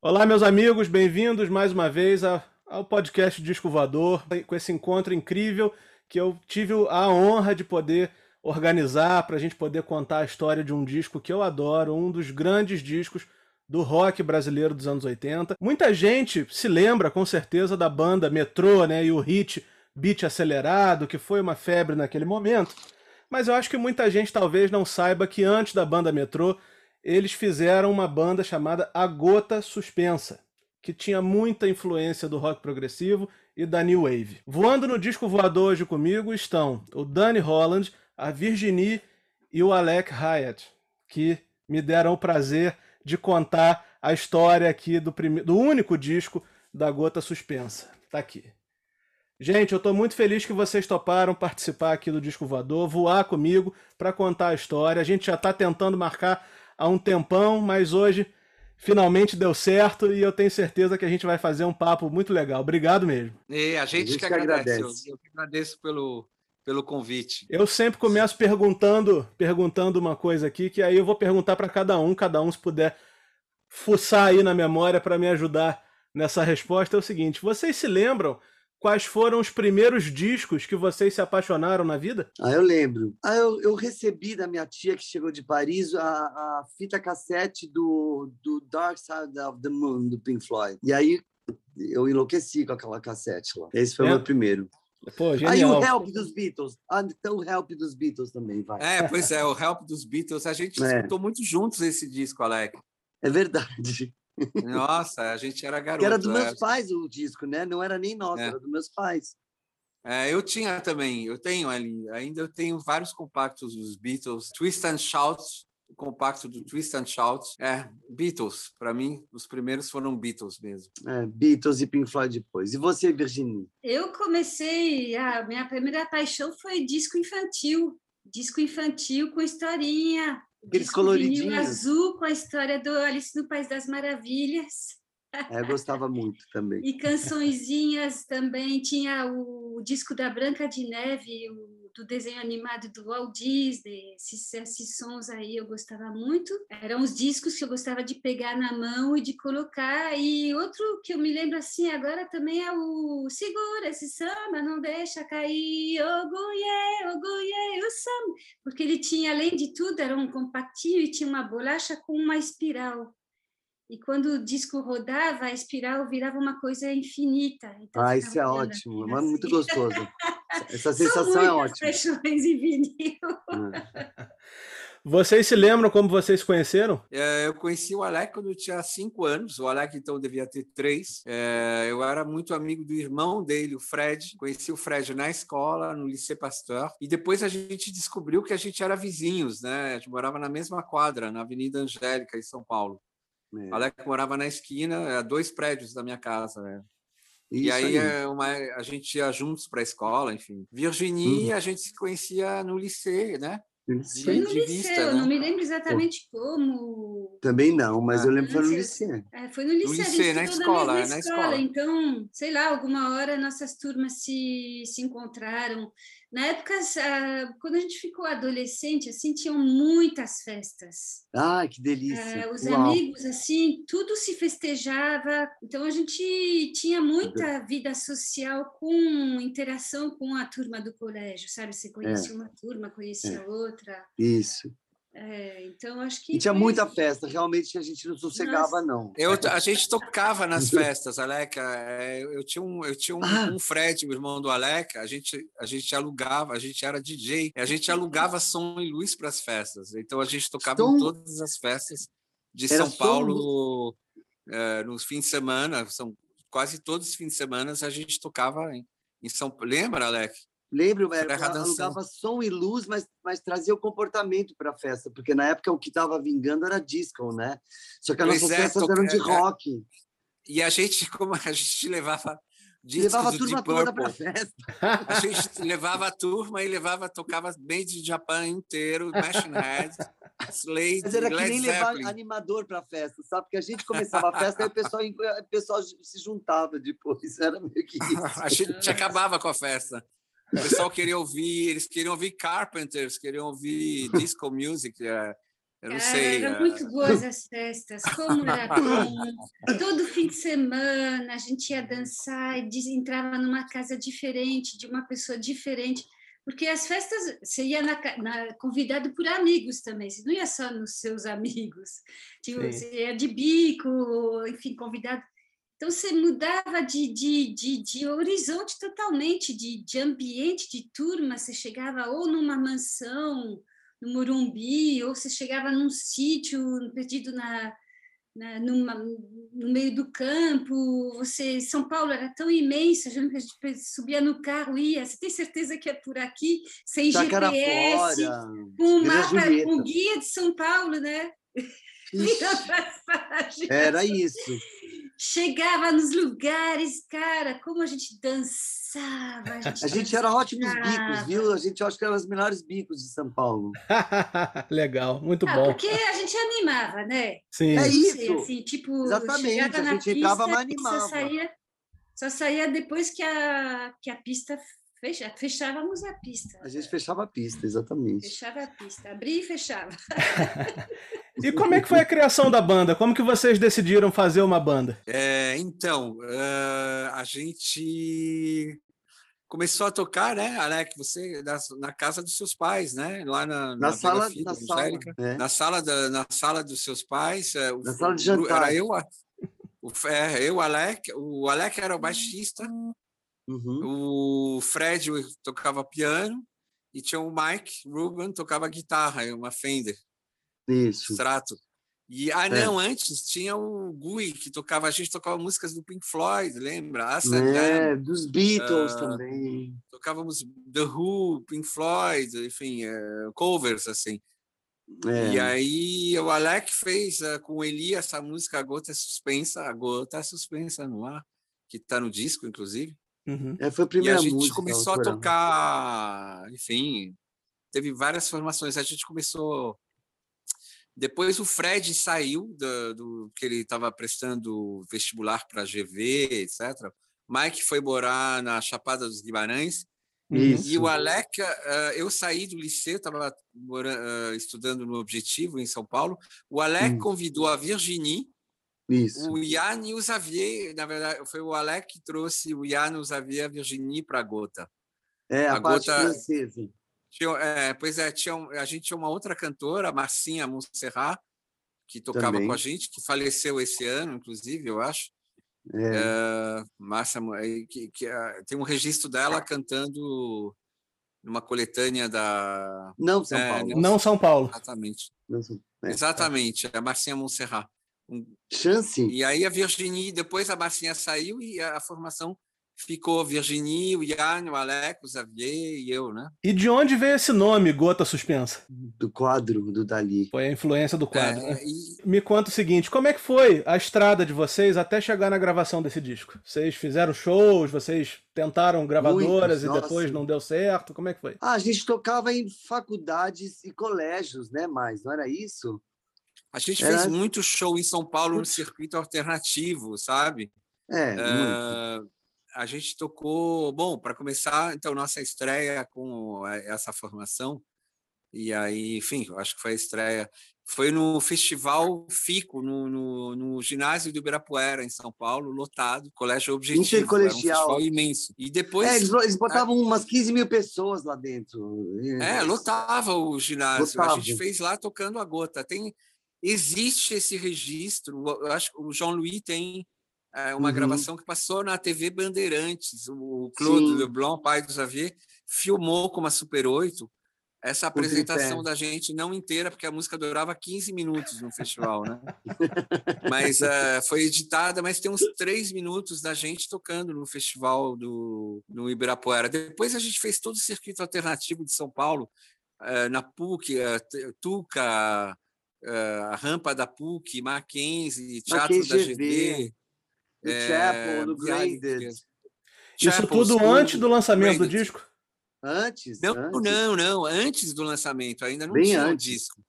Olá, meus amigos, bem-vindos mais uma vez ao podcast Disco Voador, com esse encontro incrível que eu tive a honra de poder organizar para a gente poder contar a história de um disco que eu adoro, um dos grandes discos do rock brasileiro dos anos 80. Muita gente se lembra, com certeza, da banda Metrô né, e o hit Beat Acelerado, que foi uma febre naquele momento. Mas eu acho que muita gente talvez não saiba que antes da banda Metrô eles fizeram uma banda chamada A Gota Suspensa, que tinha muita influência do rock progressivo e da New Wave. Voando no disco voador hoje comigo estão o Danny Holland, a Virginie e o Alec Hyatt, que me deram o prazer de contar a história aqui do, prime... do único disco da Gota Suspensa. Tá aqui. Gente, eu estou muito feliz que vocês toparam participar aqui do Disco Voador, voar comigo para contar a história. A gente já está tentando marcar há um tempão, mas hoje finalmente deu certo e eu tenho certeza que a gente vai fazer um papo muito legal. Obrigado mesmo. E a gente, a gente que, agradece. agradece. Eu, eu agradeço pelo, pelo convite. Eu sempre começo perguntando, perguntando uma coisa aqui, que aí eu vou perguntar para cada um, cada um se puder fuçar aí na memória para me ajudar nessa resposta é o seguinte: vocês se lembram quais foram os primeiros discos que vocês se apaixonaram na vida? Ah, eu lembro. Ah, eu, eu recebi da minha tia que chegou de Paris a, a fita cassete do, do Dark Side of the Moon, do Pink Floyd. E aí eu enlouqueci com aquela cassete lá. Esse foi é. o meu primeiro. Pô, Aí o Help dos Beatles. Ah, então o Help dos Beatles também, vai. É, pois é, o Help dos Beatles. A gente é. escutou muito juntos esse disco, Alec. É verdade. Nossa, a gente era garoto. Era dos meus é. pais o disco, né? Não era nem nosso, é. era dos meus pais. É, eu tinha também, eu tenho ali, ainda eu tenho vários compactos dos Beatles, Twist and Shouts, o compacto do Twist and Shouts, é, Beatles, para mim, os primeiros foram Beatles mesmo. É, Beatles e Pink Floyd depois. E você, Virginia? Eu comecei, a minha primeira paixão foi disco infantil, disco infantil com historinha, Aqueles coloridinhos. azul com a história do Alice no País das Maravilhas. É, gostava muito também. e cançõezinhas também. Tinha o disco da Branca de Neve, o do desenho animado do Walt Disney, esses, esses sons aí eu gostava muito. Eram os discos que eu gostava de pegar na mão e de colocar. E outro que eu me lembro assim agora também é o Segura esse samba, não deixa cair, oguye, oguye, o samba. Porque ele tinha, além de tudo, era um compactinho e tinha uma bolacha com uma espiral. E quando o disco rodava, a espiral virava uma coisa infinita. Então, ah, isso é ótimo, é assim. muito gostoso. Essa sensação é ótima. em vinil. É. Vocês se lembram como vocês se conheceram? É, eu conheci o Alec quando eu tinha cinco anos. O Alec, então, devia ter três. É, eu era muito amigo do irmão dele, o Fred. Conheci o Fred na escola, no Lycée Pasteur. E depois a gente descobriu que a gente era vizinhos, né? A gente morava na mesma quadra, na Avenida Angélica, em São Paulo. É. O Alec morava na esquina, a dois prédios da minha casa. Né? e aí, aí. É uma, a gente ia juntos para a escola, enfim. Virginie, uhum. a gente se conhecia no liceu, né? Foi no liceu, vista, né? não me lembro exatamente como. Também não, mas ah, eu lembro que foi no liceu. É, foi no liceu, no liceu na escola, na escola. escola. Então, sei lá, alguma hora nossas turmas se, se encontraram. Na época, quando a gente ficou adolescente, assim, tinham muitas festas. Ah, que delícia! É, os Uau. amigos, assim, tudo se festejava. Então, a gente tinha muita vida social com interação com a turma do colégio, sabe? Você conhecia é. uma turma, conhecia é. outra. Isso. É, então acho que. E tinha muita festa, realmente a gente não sossegava, Nossa. não. Eu, a gente tocava nas festas, Aleca. É, eu tinha um, eu tinha um, ah. um Fred, o irmão do Aleca, a gente, a gente alugava, a gente era DJ, a gente alugava som e luz para as festas. Então a gente tocava som... em todas as festas de era São Paulo é, nos fins de semana, são quase todos os fins de semana a gente tocava em, em São Lembra, Aleca? Lembro, era, alugava som e luz, mas, mas trazia o comportamento para a festa, porque na época o que estava vingando era disco, né? Só que as nossas é, festas eram de é, é. rock. E a gente, como a gente levava levava a turma toda para festa. A gente levava a turma e levava, tocava bem de Japão inteiro, Machine Head, Slade, Mas era que nem levar animador para festa, sabe? Porque a gente começava a festa e o pessoal, o pessoal se juntava depois, era meio que isso. A gente acabava com a festa. O pessoal queria ouvir, eles queriam ouvir Carpenters, queriam ouvir disco music. É, Eu não sei. Eram muito boas as festas, como era bom. Todo fim de semana a gente ia dançar e entrava numa casa diferente, de uma pessoa diferente. Porque as festas, você ia na, na, convidado por amigos também, você não ia só nos seus amigos. Tipo, você ia de bico, enfim, convidado. Então, você mudava de, de, de, de horizonte totalmente, de, de ambiente, de turma. Você chegava ou numa mansão, no Morumbi, ou você chegava num sítio perdido na, na numa, no meio do campo. Você, São Paulo era tão imensa, a gente subia no carro, ia. Você tem certeza que é por aqui, sem GPS, com um mapa, com guia de São Paulo, né? Era isso. Chegava nos lugares, cara, como a gente dançava. A gente, A gente era ótimos bicos, viu? A gente acho que era os melhores bicos de São Paulo. Legal, muito Ah, bom. porque a gente animava, né? Sim. É isso. assim, tipo, Exatamente, a gente entrava, pista, mas animava. Só saía, só saía depois que a, que a pista fecha, fechávamos a pista. A gente fechava a pista, exatamente. Fechava a pista, abria e fechava. E como é que foi a criação da banda? Como que vocês decidiram fazer uma banda? É, então, eh, a gente começou a tocar, né, Alec, você na, na casa dos seus pais, né, lá na, Na Vila sala, Filho, na sala, né? na sala da na sala dos seus pais, eh, o- Na sala de jantar. Era eu, a- o, é, eu, Alec, o Alec era o baixista, Uhum. o Fred tocava piano e tinha o Mike Ruben tocava guitarra, uma Fender Isso. Strato. E ah É. não, antes tinha o Gui que tocava, a gente tocava músicas do Pink Floyd, lembra? And É, dos Beatles Ah, também. tocávamos The Who, Pink Floyd, enfim, eh, covers assim. É. E aí o Alec fez eh, com o Eli essa música A Gota é Suspensa, A Gota é Suspensa no ar, que está no disco, inclusive. Uhum. É, foi a E a primeira gente música. começou a autoral. tocar, enfim, teve várias formações. A gente começou. Depois o Fred saiu do, do que ele estava prestando vestibular para GV, etc. Mike foi morar na Chapada dos Guimarães Isso. e o Alec, eh, eu saí do liceu, estava estudando no Objetivo em São Paulo. O Alec Hum. convidou a Virginie Isso. o Ian e o Xavier, na verdade, foi o Alec que trouxe o Ian, o Xavier e a Virginie para a Gota. É, a, a parte gota- francesa. Tinha, é, pois é, tinha, a gente tinha uma outra cantora, a Marcinha Montserrat, que tocava Também. com a gente, que faleceu esse ano, inclusive, eu acho. É. É, Márcia, é, que, que, tem um registro dela cantando numa coletânea da. Não, São É, Paulo. Não São Paulo. Exatamente. Não, é. Exatamente, a Marcinha Montserrat. Chance? E aí a Virginie, depois a Marcinha saiu e a, formação ficou Virginie, o Ian, o Alec, o Xavier e eu, né? E de onde veio esse nome, Gota Suspensa? Do quadro do Dali. Foi a influência do quadro, É, né? e- Me conta o seguinte, como é que foi a estrada de vocês até chegar na gravação desse disco? Vocês fizeram shows, vocês tentaram gravadoras Muitos, e depois não deu certo? Como é que foi? Ah, a gente tocava em faculdades e colégios, né? Mas não era isso? A gente Era- fez muito show em São Paulo no circuito alternativo, sabe? É. Ah, a gente tocou, bom, para começar, então nossa estreia com essa formação e aí, enfim, eu acho que foi a estreia, foi no festival Fico no, no, no ginásio do Ibirapuera em São Paulo, lotado, colégio objetivo, era um Intercolegial. festival imenso. E depois É, eles, eles botavam umas 15 mil pessoas lá dentro. É, lotava o ginásio. A Lotava. gente fez lá tocando a gota. Tem, existe esse registro. Eu acho que o João Louis tem é, uma Uhum. gravação que passou na TV Bandeirantes. O Claude Sim. Leblanc, pai do Xavier, filmou com uma Super 8 essa apresentação da gente, não inteira, porque a música durava 15 minutos no festival, né? mas eh, foi editada, mas tem uns três minutos da gente tocando no festival do no Ibirapuera. Depois a gente fez todo o circuito alternativo de São Paulo, eh, na PUC, T- Tuca, a rampa da PUC, Mackenzie, Teatro da GV. Do é, Chapel, do Graded. Isso Chapel tudo School, antes do lançamento do disco? Antes? Não, antes. não, não, antes do lançamento, ainda não Bem tinha o antes. disco.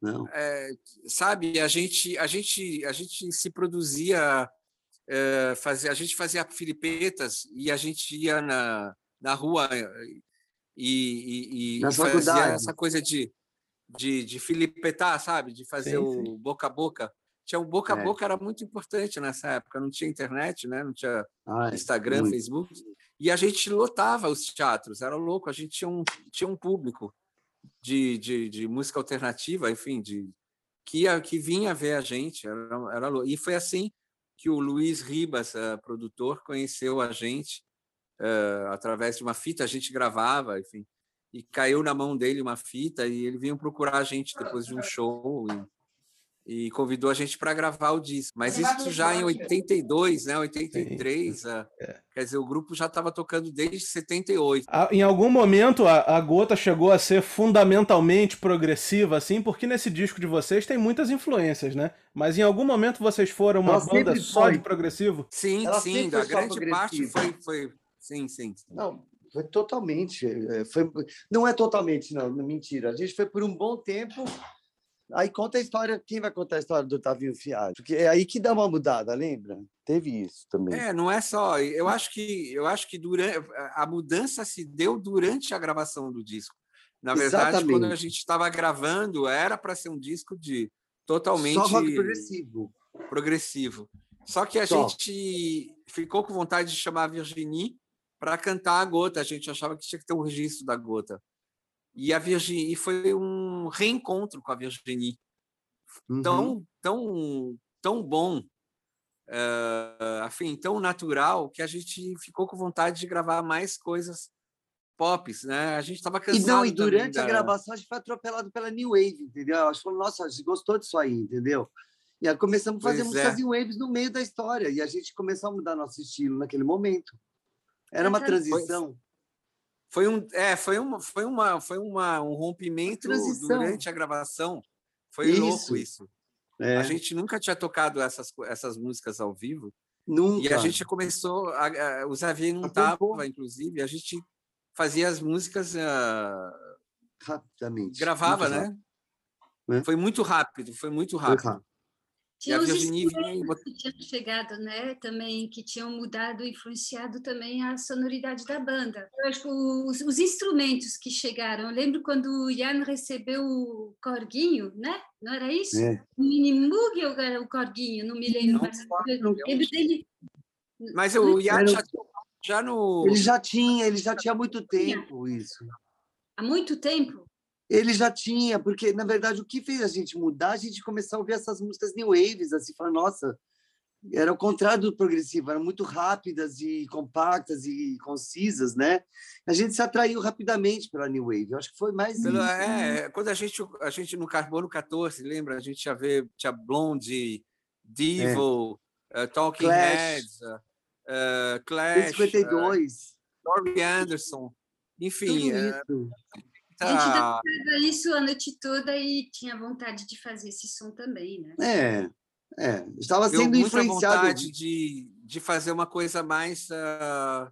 Não. É, sabe, a gente, a gente, a gente se produzia, é, fazia, a gente fazia filipetas e a gente ia na, na rua e, e, e- e fazia essa coisa de de, de filipetar, sabe? De fazer sim, o sim. boca a boca. Tinha o boca a é. boca, era muito importante nessa época. Não tinha internet, né? Não tinha Ai, Instagram, muito. Facebook. E a gente lotava os teatros, era louco. A gente tinha um, tinha um público de, de, de música alternativa, enfim, de, que, que vinha ver a gente. Era, era louco. E foi assim que o Luiz Ribas, uh, produtor, conheceu a gente uh, através de uma fita. A gente gravava, enfim e caiu na mão dele uma fita e ele veio procurar a gente depois de um show e, e convidou a gente para gravar o disco. Mas isso já em 82, né, 83, a, é. quer dizer, o grupo já estava tocando desde 78. Em algum momento a, a Gota chegou a ser fundamentalmente progressiva, assim, porque nesse disco de vocês tem muitas influências, né? Mas em algum momento vocês foram uma Ela banda só de progressivo? Sim, Ela sim, a grande parte foi, foi, sim, sim. Não, foi totalmente. Eh, foi, não é totalmente, não, mentira. A gente foi por um bom tempo. Aí conta a história. Quem vai contar a história do Tavinho Fiado? Porque é aí que dá uma mudada, lembra? Teve isso também. É, não é só. Eu acho que eu acho que durante a mudança se deu durante a gravação do disco. Na verdade, Exatamente. quando a gente estava gravando, era para ser um disco de totalmente só rock progressivo. Progressivo. Só que a só. gente ficou com vontade de chamar a Virginie para cantar a gota. A gente achava que tinha que ter um registro da gota. E a Virginie foi um reencontro com a Virginie. Uhum. Tão, tão, tão bom, uh, afim, tão natural, que a gente ficou com vontade de gravar mais coisas pops, né? A gente estava cansado. E não, e durante a gravação a gente foi atropelado pela New Wave, entendeu? A gente falou, nossa, a gente gostou disso aí, entendeu? E aí começamos a fazer pois músicas é. New Waves no meio da história. E a gente começou a mudar nosso estilo naquele momento. Era uma transição. Foi, foi um, é, foi uma, foi uma, foi uma, um rompimento durante a gravação. Foi isso. louco isso. É. A gente nunca tinha tocado essas, essas músicas ao vivo. Nunca. E a gente começou, a, a, o Xavier não estava, inclusive, a gente fazia as músicas uh, rapidamente. Gravava, né? É. Foi muito rápido, foi muito rápido. Foi rápido. Tinha os instrumentos que tinham chegado, né? Também que tinham mudado, influenciado também a sonoridade da banda. Eu acho que os, os instrumentos que chegaram. Eu lembro quando o Ian recebeu o corguinho, né? Não era isso? É. O Minimug ou era o corguinho? Não me lembro. Não, mas não, lembro dele. Mas o Ian já, já no. Ele já tinha, ele já tinha muito tempo isso. Há muito tempo? Ele já tinha, porque na verdade o que fez a gente mudar, a gente começar a ouvir essas músicas new waves, assim, falar, nossa, era o contrário do progressivo, eram muito rápidas e compactas e concisas, né? A gente se atraiu rapidamente pela new wave. Eu acho que foi mais Pelo, isso. É, quando a gente a gente no Carbono 14, lembra? A gente já vê tinha Blonde, Devil, é. uh, Talking Clash. Heads, uh, Clash, 52, uh, Anderson, enfim, a gente dançava isso a noite toda e tinha vontade de fazer esse som também, né? É, é. Estava sendo Eu influenciado. vontade de, de fazer uma coisa mais uh,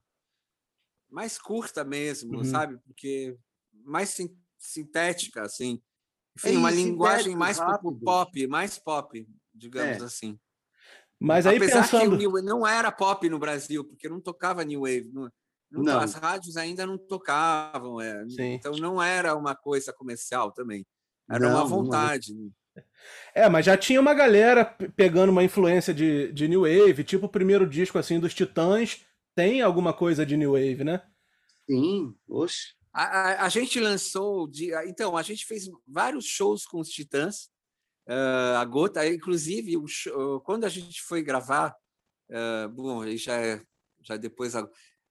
mais curta mesmo, uhum. sabe? Porque mais sin sintética, assim. Enfim, é uma linguagem mais rápido. pop, mais pop, digamos é. assim. Mas aí Apesar pensando... que não era pop no Brasil, porque não tocava New Wave. Não, não. As rádios ainda não tocavam, é. então não era uma coisa comercial também. Era não, uma vontade. É, mas já tinha uma galera pegando uma influência de, de New Wave, tipo o primeiro disco assim dos Titãs, tem alguma coisa de New Wave, né? Sim, oxe. A, a, a gente lançou, de, então, a gente fez vários shows com os Titãs, uh, a Gota, inclusive, show, quando a gente foi gravar, uh, bom, já, é, já depois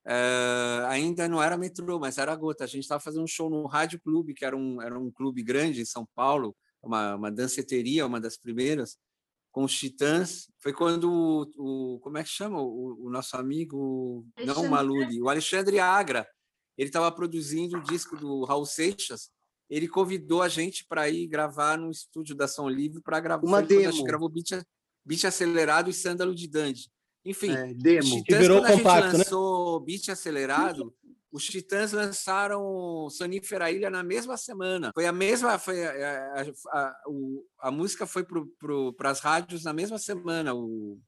Uh, ainda não era metrô, mas era gota. A gente estava fazendo um show no Rádio Clube, que era um, era um clube grande em São Paulo, uma, uma danceteria, uma das primeiras, com os Titãs. Foi quando o, o como é que chama o, o nosso amigo, Alexandre. não o Maluli, o Alexandre Agra, ele estava produzindo o disco do Raul Seixas. Ele convidou a gente para ir gravar no estúdio da Som Livre para gravar. Uma demo. A gente gravou Beat, Beat Acelerado e Sândalo de Dandy. Enfim, é, demo. Titãs, virou quando compacto, a gente né? lançou né? Beat Acelerado, os Titãs lançaram Sonífera Ilha na mesma semana. Foi a mesma, foi a, a, a, a música foi para as rádios na mesma semana. O,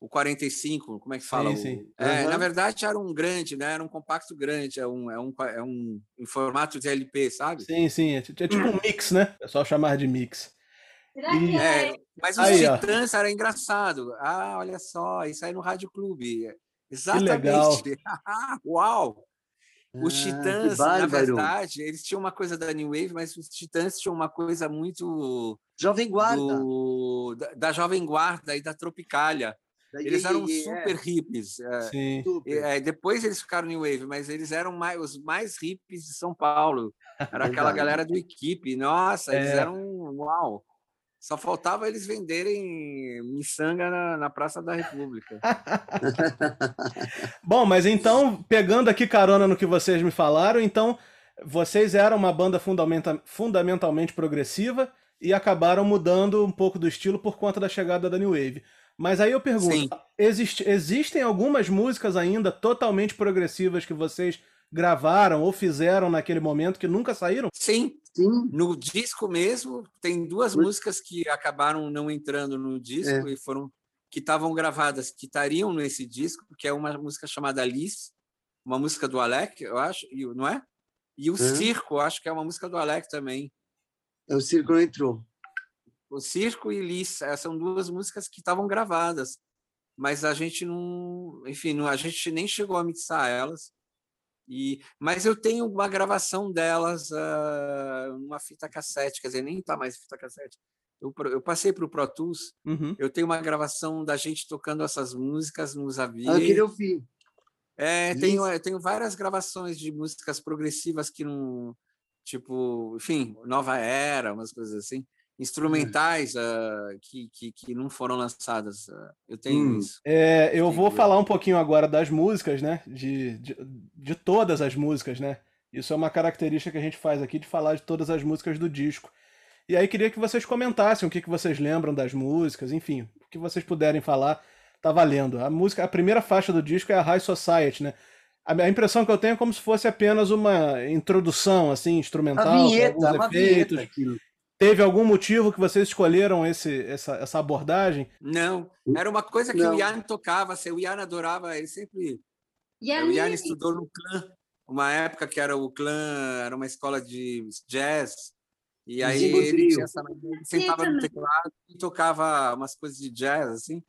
o 45, como é que fala? Sim, sim. É, Uhum. Na verdade, era um grande, né? Era um compacto grande, é um, é um, é um em formato de LP, sabe? Sim, sim. É, é tipo um mix, né? É só chamar de mix. Será E- que é, É, mas os Aí, ó. Titãs era engraçado. Ah, olha só, isso aí no Rádio Clube. legal. Exatamente. Uau! Os Ah, Titãs, na verdade, eles tinham uma coisa da New Wave, mas os Titãs tinham uma coisa muito Jovem Guarda. do, da, da Jovem Guarda e da Tropicália. da Eles eram Iê, super hippies. é. Sim. super. É, depois eles ficaram New Wave, mas eles eram mais, os mais hippies de São Paulo. Era aquela galera do equipe. Nossa, eles É. eram uau. Só faltava eles venderem miçanga na, na Praça da República. Bom, mas então, pegando aqui carona no que vocês me falaram, então vocês eram uma banda fundamenta- fundamentalmente progressiva e acabaram mudando um pouco do estilo por conta da chegada da New Wave. Mas aí eu pergunto, existe- existem algumas músicas ainda totalmente progressivas que vocês gravaram ou fizeram naquele momento que nunca saíram? Sim, Sim. no disco mesmo, tem duas músicas que acabaram não entrando no disco e foram que estavam gravadas, que estariam nesse disco, que é uma música chamada Alice, uma música do Alec, eu acho, e não é? E o Hã? Circo, acho que é uma música do Alec também. O círculo entrou. O Circo e Liz, eh, são duas músicas que estavam gravadas, mas a gente não, enfim, não, a gente nem chegou a mixar elas. E, mas eu tenho uma gravação delas ah, numa fita cassete, quer dizer, nem tá mais fita cassete. Eu, eu passei para o Pro Tools, Uhum. eu tenho uma gravação da gente tocando essas músicas no Ah, eu Xavier. queria ouvir. É, tenho, eu tenho várias gravações de músicas progressivas que não. Tipo, enfim, Nova Era, umas coisas assim. Instrumentais ah, que, que, que não foram lançadas. ah, eu tenho Hum. isso. É, eu vou falar um pouquinho agora das músicas, né? De, de, de todas as músicas, né? Isso é uma característica que a gente faz aqui de falar de todas as músicas do disco. E aí queria que vocês comentassem o que, que vocês lembram das músicas, enfim, o que vocês puderem falar, tá valendo. A música, a primeira faixa do disco é a High Society, né? A impressão que eu tenho é como se fosse apenas uma introdução, assim, instrumental, A com vinheta, alguns uma efeitos. vinheta. Teve algum motivo que vocês escolheram esse, essa, essa abordagem? Não, era uma coisa que Não. o Ian tocava, assim, o Ian adorava, ele sempre. E o Ian estudou no clã, uma época que era o clã, era uma escola de jazz. E aí Zimbro ele, tinha essa, ele sentava no também. teclado e tocava umas coisas de jazz, assim.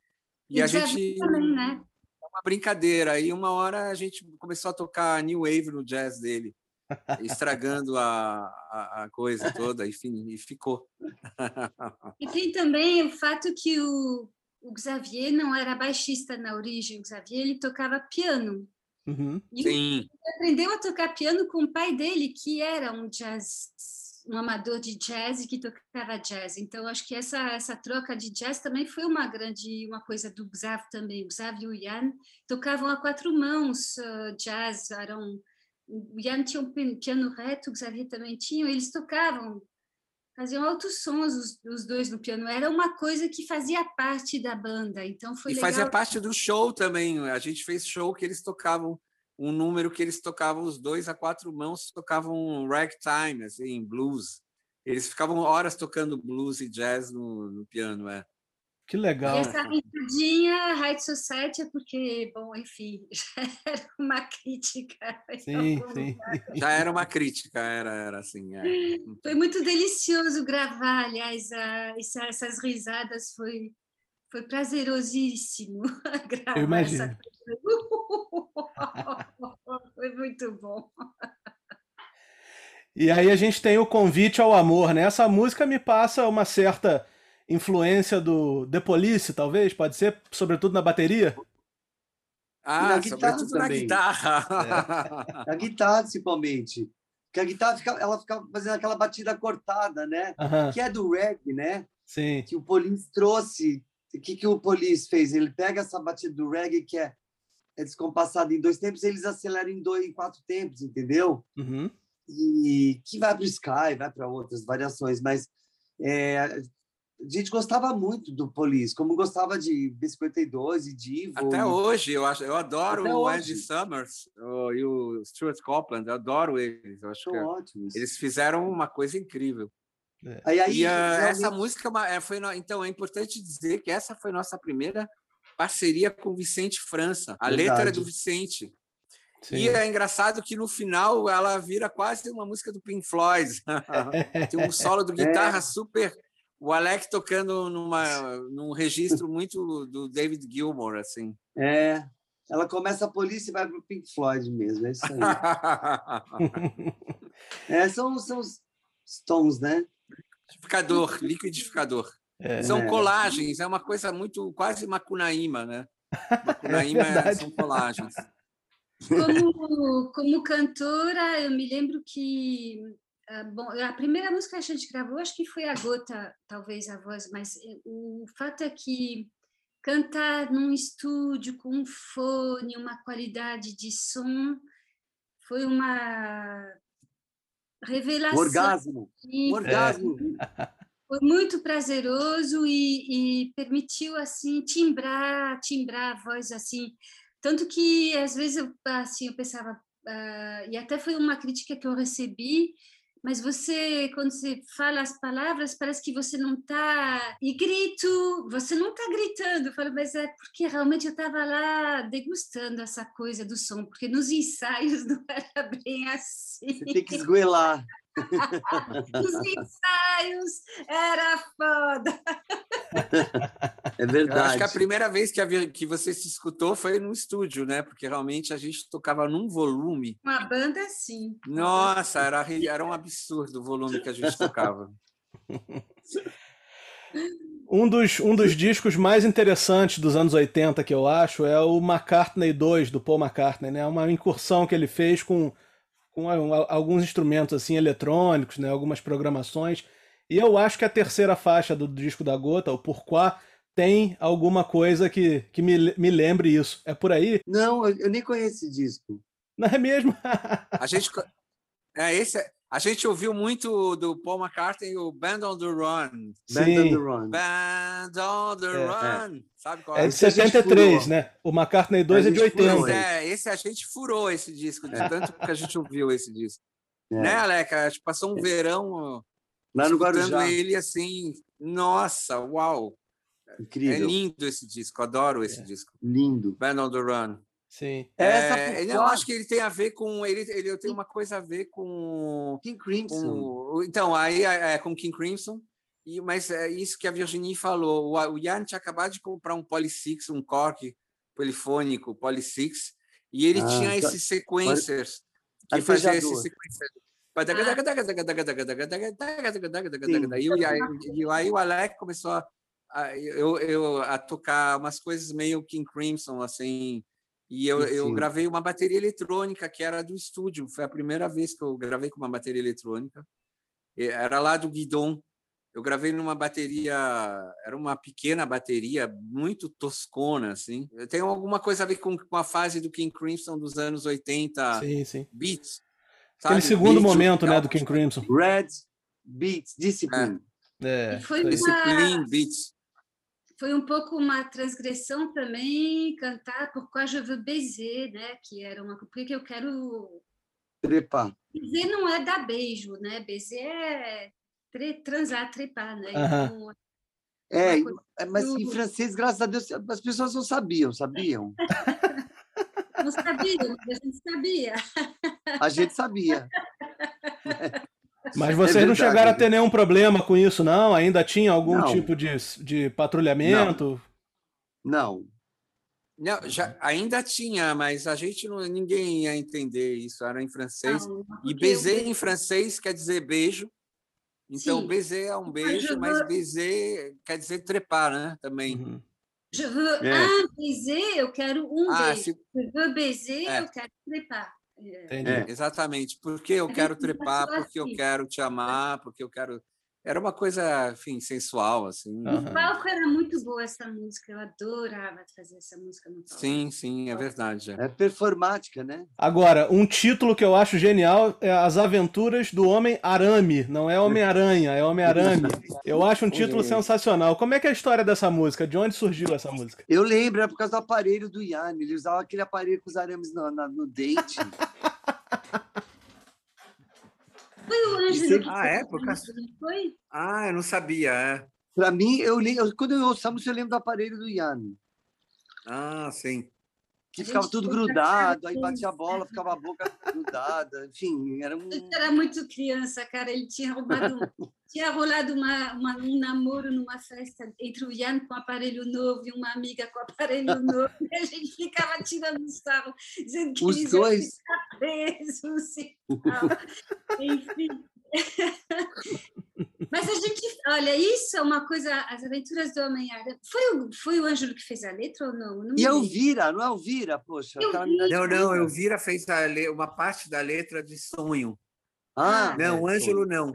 E, e a gente. também, né? uma brincadeira. Aí uma hora a gente começou a tocar New Wave no jazz dele, estragando a, a, a coisa toda, enfim, e ficou. E tem também o fato que o, o Xavier não era baixista na origem, o Xavier ele tocava piano. Uhum. E Sim, ele aprendeu a tocar piano com o pai dele, que era um jazz, um amador de jazz e que tocava jazz. Então acho que essa essa troca de jazz também foi uma grande uma coisa do Xav também. O Xav e o Ian tocavam a quatro mãos uh, jazz, eram o Ian tinha um pi- piano reto, o Xavier também tinha, eles tocavam faziam altos sons os, os dois no piano. Era uma coisa que fazia parte da banda. Então foi e legal. fazia parte do show também. A gente fez show que eles tocavam um número que eles tocavam os dois a quatro mãos, tocavam ragtime, assim, blues. Eles ficavam horas tocando blues e jazz no, no piano, é. Que E legal. essa risadinha, High Society, é porque, bom, enfim, já era uma crítica. Sim, sim. Já era uma crítica, era, era assim. é. Foi muito delicioso gravar, aliás, a- essa- essas risadas foi, foi prazerosíssimo gravar Eu essa imagino. coisa. Foi muito bom. E aí a gente tem o convite ao amor, né? Essa música me passa uma certa influência do The Police, talvez, pode ser, sobretudo na bateria. Ah, na guitarra na guitarra. A guitarra, principalmente. Porque a guitarra fica, ela fica fazendo aquela batida cortada, né? Aham, Que é do reggae, né? sim. Que o Police trouxe. O que, que o Police fez? Ele pega essa batida do reggae, que é, é descompassada em dois tempos, eles aceleram em dois, em quatro tempos, entendeu? Uhum. e que vai para o Sky, vai para outras variações, mas é, a gente gostava muito do Police, como gostava de B52 e Divo. Até hoje, eu acho, eu adoro Até o hoje. Andy Summers o- e o Stuart Copeland, eu adoro eles. Eu acho São que ótimos. eles fizeram uma coisa incrível. Aí, aí, E ah, realmente- essa música é é, foi, então é importante dizer que essa foi nossa primeira parceria com Vicente França. A Verdade. letra é do Vicente. Sim. E é engraçado que no final ela vira quase uma música do Pink Floyd. Tem um solo do guitarra super. O Alec tocando numa, num registro muito do David Gilmour, assim. É. Ela começa a polícia e vai pro Pink Floyd mesmo. É isso aí. É, são, são os Stones, né? liquidificador, liquidificador. É. São É. colagens, é uma coisa muito quase macunaíma, né? Macunaíma é verdade. são colagens. Como, como cantora, eu me lembro que ah, bom, a primeira música que a gente gravou, acho que foi a Gota, talvez a voz, mas eh, o fato é que cantar num estúdio com um fone, uma qualidade de som, foi uma revelação. Orgasmo. E Orgasmo. foi muito prazeroso e, e permitiu assim timbrar timbrar a voz assim tanto que às vezes eu assim eu pensava ah, e até foi uma crítica que eu recebi mas você quando você fala as palavras parece que você não está e grito você não está gritando. Eu falo mas é porque realmente eu estava lá degustando essa coisa do som porque nos ensaios não era bem assim. Você tem que esgoelar. nos ensaios era foda É Eu acho verdade. que a primeira vez que, a que você se escutou foi no estúdio, né? Porque realmente a gente tocava num volume. Uma banda, sim. Nossa, era, era um absurdo o volume que a gente tocava. Um dos, um dos discos mais interessantes dos anos 80, que eu acho, é o McCartney 2, do Paul McCartney, né? Uma incursão que ele fez com, com alguns instrumentos assim eletrônicos, né? Algumas programações. E eu acho que a terceira faixa do disco da Gota, o Pourquoi, tem alguma coisa que, que me, me lembre isso. É por aí? Não, eu, eu nem conheço esse disco. Não é mesmo? A gente, é, esse, é- a gente ouviu muito do Paul McCartney o Band on the Run. Band Sim. on the Run. Band on the É, Run. Sabe qual É é? de a gente 73, furou. né? O McCartney 2 A é de gente furou, 80. Pois é, esse a gente furou esse disco, de tanto que a gente ouviu esse disco. É. Né, Aleca? A gente passou um verão Lá no Guarujá. ele assim, nossa, uau! É Incrível. lindo esse disco, adoro esse É. disco. Lindo. Band on the Run. Sim. É, ele- eu acho que ele tem a ver com ele, ele tem uma coisa a ver com, King Crimson. com então aí é, é, com King Crimson e mas é isso que a Virginie falou o, o Ian tinha acabado de comprar um Polysix um Korg polifônico Polysix e ele Ah, tinha tá. esses sequencers que fazia esses Arpejador. E, e aí, e aí o Alec começou a, a, eu, eu, a tocar umas coisas meio King Crimson assim e eu, eu gravei uma bateria eletrônica que era do estúdio. Foi a primeira vez que eu gravei com uma bateria eletrônica. E Era lá do Guidon. Eu gravei numa bateria, era uma pequena bateria, muito toscona, assim. Tem alguma coisa a ver com, com a fase do King Crimson dos anos 80, Sim, sim. beats. Aquele sabe? segundo Beats, momento, né, do King Crimson. Red Beats, Discipline. É, E foi. Discipline, beats. Foi um pouco uma transgressão também cantar Pourquoi je veux baiser, né? Que era uma porque eu quero Trepar. baiser não é dar beijo, né? Baiser é tre- transar, trepar, né? Aham. Então, É, Uma coisa é, mas em francês, graças a Deus, as pessoas não sabiam, sabiam? não sabia, mas a gente sabia. A gente sabia. Mas vocês não verdade, chegaram a é ter nenhum problema com isso, não? Ainda tinha algum Não. tipo de, de patrulhamento? Não. Não, já, ainda tinha, mas a gente não, ninguém ia entender isso. Era em francês. Não, E baiser eu- em francês quer dizer beijo. Então, Sim. baiser é um beijo, mas baiser quer dizer trepar, né? Também. Uhum. Je veux É. un baiser, eu quero um Ah, beijo. se- Je veux baiser, É. eu quero trepar. É. Entendi. É. exatamente. Porque eu quero trepar, porque eu quero te amar, porque eu quero. Era uma coisa, enfim, sensual, assim. No Aham. palco era muito boa essa música, eu adorava fazer essa música no palco. Sim, sim, é verdade. é. É performática, né? Agora, um título que eu acho genial é As Aventuras do Homem Arame. Não é Homem-Aranha, é Homem-Arame. Eu acho um título sensacional. Como é que é a história dessa música? De onde surgiu essa música? Eu lembro, era por causa do aparelho do Ian. Ele usava aquele aparelho com os arames no, na- no dente. Foi o Ângelo que Ah, é? Por causa- foi? Ah, eu não sabia. É. Para mim, eu, eu- quando eu ouço essa música, eu lembro do aparelho do Ian. Ah, sim. Que ficava tudo grudado, aí batia a bola, ficava a boca grudada, enfim, era um. Era muito criança, cara. Ele tinha roubado, tinha rolado uma, uma, um namoro numa festa entre o Ian com aparelho novo e uma amiga com aparelho novo. E a gente ficava tirando sarro, dizendo que Os eles dois. presos e tal. Enfim. Mas a gente, olha, isso é uma coisa, as aventuras do Homem-Aranha. Foi o, foi o Ângelo que fez a letra ou não? Não E a. Elvira, não é Elvira, poxa. De Não, não. Elvira fez a le- uma parte da letra de Sonho. Ah, Não, é, o Ângelo não.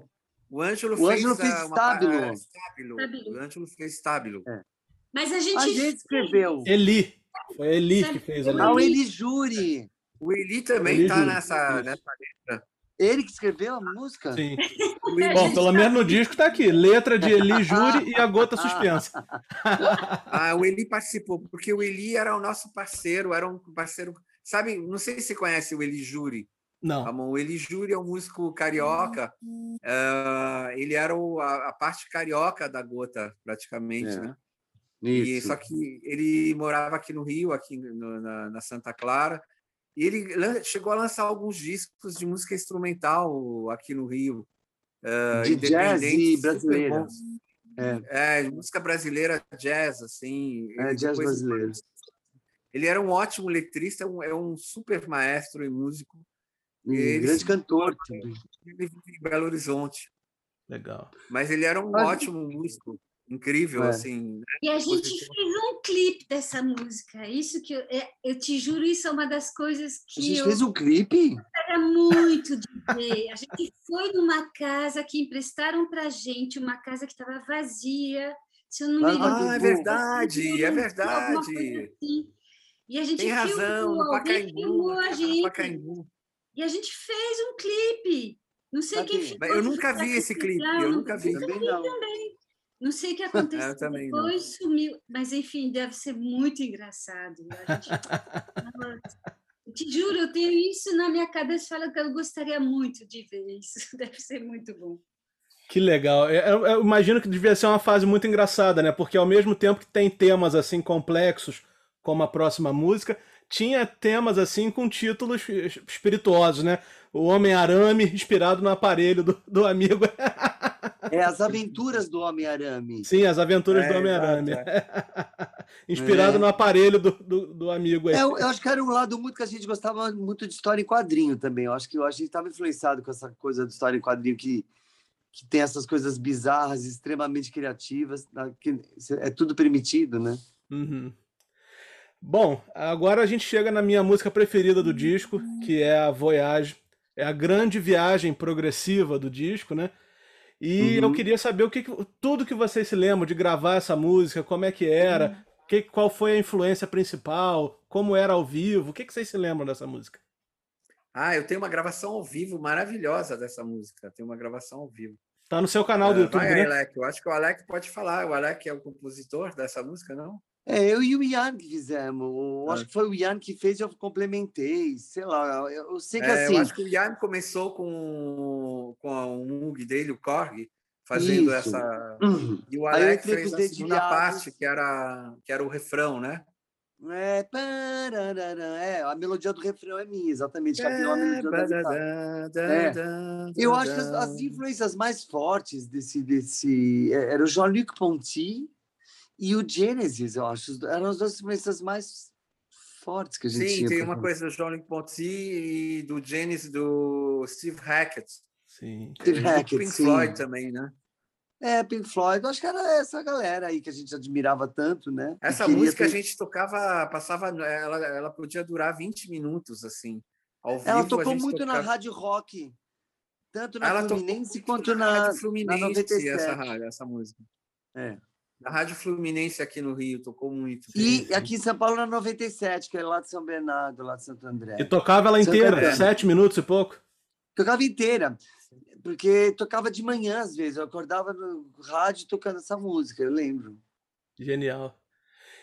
O Ângelo O fez, Ângelo a- fez uma Stabilo. pa- Stabilo. Stabilo. O Ângelo fez Stabilo. Mas a gente, A gente escreveu. Eli. Foi a Eli que fez a Ah, letra. o Eli Júri. O Eli também está nessa, nessa letra. Ele que escreveu a música? Sim. Bom, pelo menos no disco tá aqui. Letra de Eli Júri e a gota suspensa. Ah, o Eli participou, porque o Eli era o nosso parceiro, era um parceiro. Sabe, não sei se você conhece o Eli Júri. Não. Ramon. O Eli Júri é um músico carioca. ah, ele era o- a, a parte carioca da gota, praticamente, É. né? E, Isso. só que ele morava aqui no Rio, aqui no- na, na Santa Clara, e ele chegou a lançar alguns discos de música instrumental aqui no Rio. ah, De jazz e brasileira. É. É, música brasileira, jazz, assim. É, Ele jazz depois- brasileiro. Ele era um ótimo letrista, é um- é um super maestro e músico. Um Ele grande cantor. também. Ele vive em Belo Horizonte, Legal. mas ele era um Mas- ótimo músico, incrível, É. assim. né? E a gente fez um clipe dessa música. Isso que eu, é, eu te juro, isso é uma das coisas A que gente eu fez um clipe? gostaria muito de ver. A gente foi numa casa que emprestaram para gente, uma casa que estava vazia. Se eu não me no engano, Ah, é Pacaembu. verdade, é verdade. assim. E a gente Tem razão, no Pacaembu. filmou a gente. Pacaembu. E a gente fez um clipe. Não sei quem Cadê? ficou. Eu nunca vi esse clipe, não, eu nunca vi. Também não. Não sei o que aconteceu. Eu também não. Depois sumiu. Mas, enfim, deve ser muito engraçado. A gente... Te juro, eu tenho isso na minha cabeça e falo que eu gostaria muito de ver isso. Deve ser muito bom. Que legal. Eu, eu- eu imagino que devia ser uma fase muito engraçada, né? Porque ao mesmo tempo que tem temas assim complexos, como a próxima música, tinha temas assim com títulos es- espirituosos, né? O Homem-Arame, inspirado no aparelho do, do amigo. É as aventuras do Homem-Arame. Sim, as aventuras É, do Homem-Arame. exato, inspirado É. no aparelho do, do, do amigo aí. É, eu, eu acho que era um lado muito que a gente gostava muito de história em quadrinho também. Eu acho que eu, a gente estava influenciado com essa coisa de história em quadrinho que, que tem essas coisas bizarras, extremamente criativas, que é tudo permitido, né? Uhum. Bom, agora a gente chega na minha música preferida do disco, que é a Voyage. É a grande viagem progressiva do disco, né? E eu Uhum. queria saber o que, tudo que vocês se lembram de gravar essa música, como é que era, que, qual foi a influência principal, como era ao vivo, o que, que vocês se lembram dessa música? Ah, eu tenho uma gravação ao vivo maravilhosa dessa música. Tem uma gravação ao vivo. Tá no seu canal do Ah, YouTube, vai, né? Alec. Eu acho que o Alec pode falar. O Alec é o compositor dessa música, não? É, eu e o Ian que fizemos. Eu Ah. acho que foi o Ian que fez e eu complementei. Sei lá, eu, eu sei que É, assim. Eu acho que o Ian começou com, com o Mug dele, o Korg, fazendo Isso. essa. Uhum. E o com fez a segunda parte, que era, que era o refrão, né? É, pararara, é, a melodia do refrão é minha, exatamente. abriu a melodia da. É. Eu acho que as, as influências mais fortes desse. desse é, era o Jean-Luc Ponty e o Genesis, eu acho. Eram as duas influências mais fortes que a gente Sim, tinha. tem pra uma coisa do John Ponty e do Genesis do Steve Hackett. Sim. Steve E Hackett, Pink sim. Floyd também, né? É, Pink Floyd, eu acho que era essa galera aí que a gente admirava tanto, né? Essa música a ter- gente tocava, passava, ela, ela podia durar 20 minutos, assim. Ao vivo, Ela a tocou gente muito na tocava- Rádio Rock, tanto na Ela Fluminense quanto na na. Fluminense, 97. essa, rádio, essa música. É. Na Rádio Fluminense aqui no Rio, tocou muito. E aqui em São Paulo na 97, que é lá de São Bernardo, lá de Santo André. E tocava ela inteira, sete minutos e pouco. Tocava inteira, porque tocava de manhã às vezes. Eu acordava no rádio tocando essa música, eu lembro. Genial.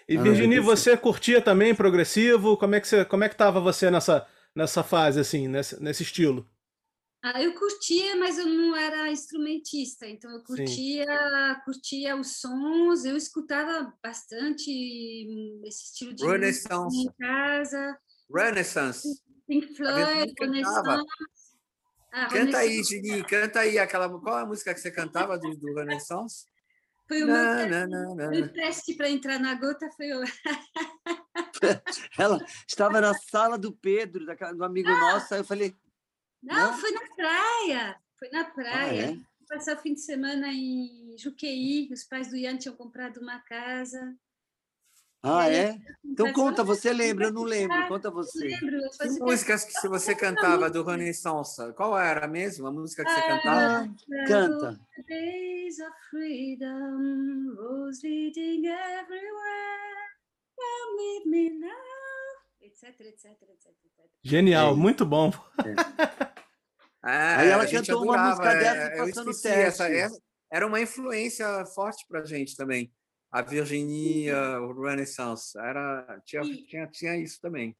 E Ah, Virginie, você curtia também progressivo? Como é que você, como é que tava você nessa nessa fase assim, nesse, nesse estilo? Ah, eu curtia, mas eu não era instrumentista, então eu curtia, curtia os sons, eu escutava bastante esse estilo de Renaissance. música em casa. Renaissance. Pink Floyd, Renaissance. Ah, canta aí, Gini, canta aí aquela. Qual é a música que você cantava do, do Renaissance? Foi o não, meu não, não, não. teste para entrar na gota foi o. Ela estava na sala do Pedro, do amigo ah, nosso, aí eu falei. Não, foi na praia. Foi na praia. Ah, é? Passar o fim de semana em Juqueí, os pais do Ian tinham comprado uma casa. Ah, é? Então conta, você lembra? Eu não lembro. Conta você. Lembro, que músicas que você cantava do Renaissance? Qual era mesmo a música que você ah, cantava? Canta. Days of freedom, rose leading everywhere, come with me now, etc, etc, etc. Genial, é. muito bom. É. Ah, Aí ela cantou adorava, uma música dessa é, passando teste. Essa, essa, era uma influência forte pra gente também a Virginia, o Renaissance, era, tinha, e, tinha, tinha isso também.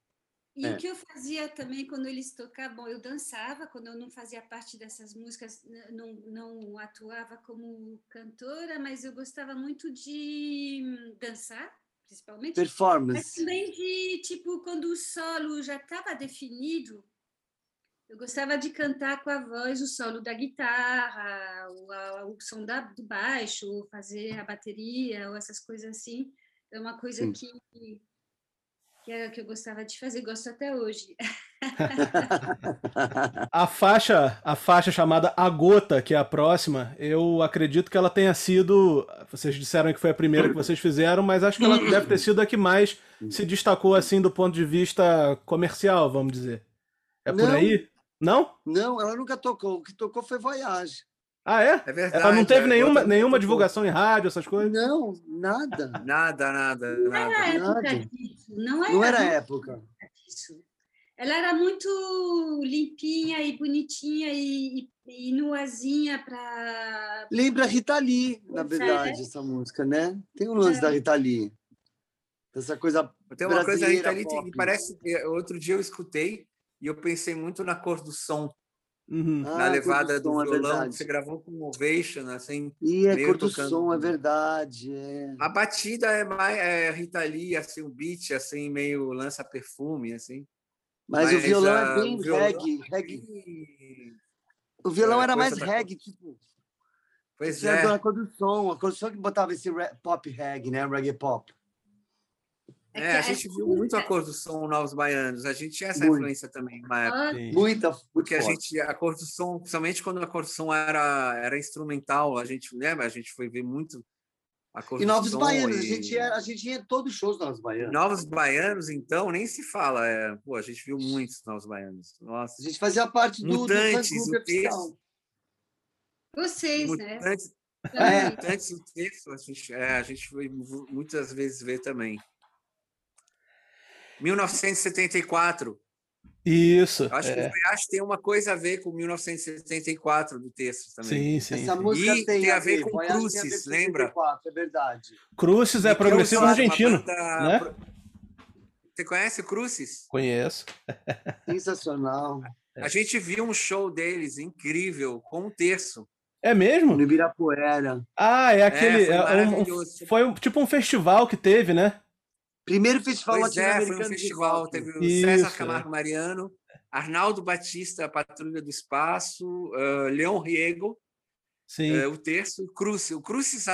E é. o que eu fazia também quando eles tocavam, eu dançava, quando eu não fazia parte dessas músicas, não, não atuava como cantora, mas eu gostava muito de dançar, principalmente. Performance. Mas também de, tipo, quando o solo já estava definido, eu gostava de cantar com a voz o solo da guitarra, o, a, o som da, do baixo, fazer a bateria, ou essas coisas assim. É uma coisa Sim. que, que era que eu gostava de fazer, gosto até hoje. a faixa, a faixa chamada A Gota, que é a próxima, eu acredito que ela tenha sido. Vocês disseram que foi a primeira que vocês fizeram, mas acho que ela deve ter sido a que mais se destacou assim do ponto de vista comercial, vamos dizer. É por Não. aí? Não? Não, ela nunca tocou. O que tocou foi Voyage. Ah, é? É verdade. Ela não teve é, nenhuma, nenhuma divulgação em rádio, essas coisas? Não, nada. nada, nada, não nada. Era época nada. Disso. Não era, não era época. Disso. Ela era muito limpinha e bonitinha e, e, e nuazinha para. Lembra Rita Lee, na verdade, é. essa música, né? Tem um lance é. da Rita Lee. Essa coisa. Tem uma coisa da Rita Lee que parece. Outro dia eu escutei e eu pensei muito na cor do som. Uhum. Na ah, levada do, som, é violão, é você gravou com Ovation, assim. E é cor do som, é verdade. É. A batida é mais é Rita Lee, assim, o beat, assim, meio lança perfume, assim. Mas, Mas o violão é bem violão... reggae, reggae. O violão é, era mais reggae, tipo. Pois é. A cor do som, a cor do som que botava esse pop reggae, né? Reggae pop. É, é a gente viu muito a cor do som Novos Baianos. A gente tinha essa muito. influência também na época. Muita, porque a gente, a cor do som, principalmente quando a cor do som era, era instrumental, a gente lembra, a gente foi ver muito a cor e do Novos som. Baianos, e... a gente ia, a gente ia todos os shows Novos Baianos. Novos Baianos, então, nem se fala. É, pô, a gente viu muitos Novos Baianos. Nossa. A gente fazia parte do, Mutantes, do o texto. Vocês, né? Mutantes, né? É. Mutantes, o texto, a gente, é, a gente foi muitas vezes ver também. 1974. Isso. Eu acho é. que o Voyage tem uma coisa a ver com 1974 do texto também. Sim, sim. Essa música e tem, tem a ver, com Crucis, lembra? É verdade. Crucis é progressivo argentino. Banda... Né? Você conhece Crucis? Conheço. Sensacional. A gente viu um show deles incrível, com um terço. É mesmo? No Ibirapuera. Ah, é aquele. É, foi, é um, foi um, tipo um festival que teve, né? Primeiro festival é, foi um festival. Teve o Isso, César Camargo Mariano, Arnaldo Batista, Patrulha do Espaço, uh, Leon Riego, uh, o terço, o Cruz. O Cruz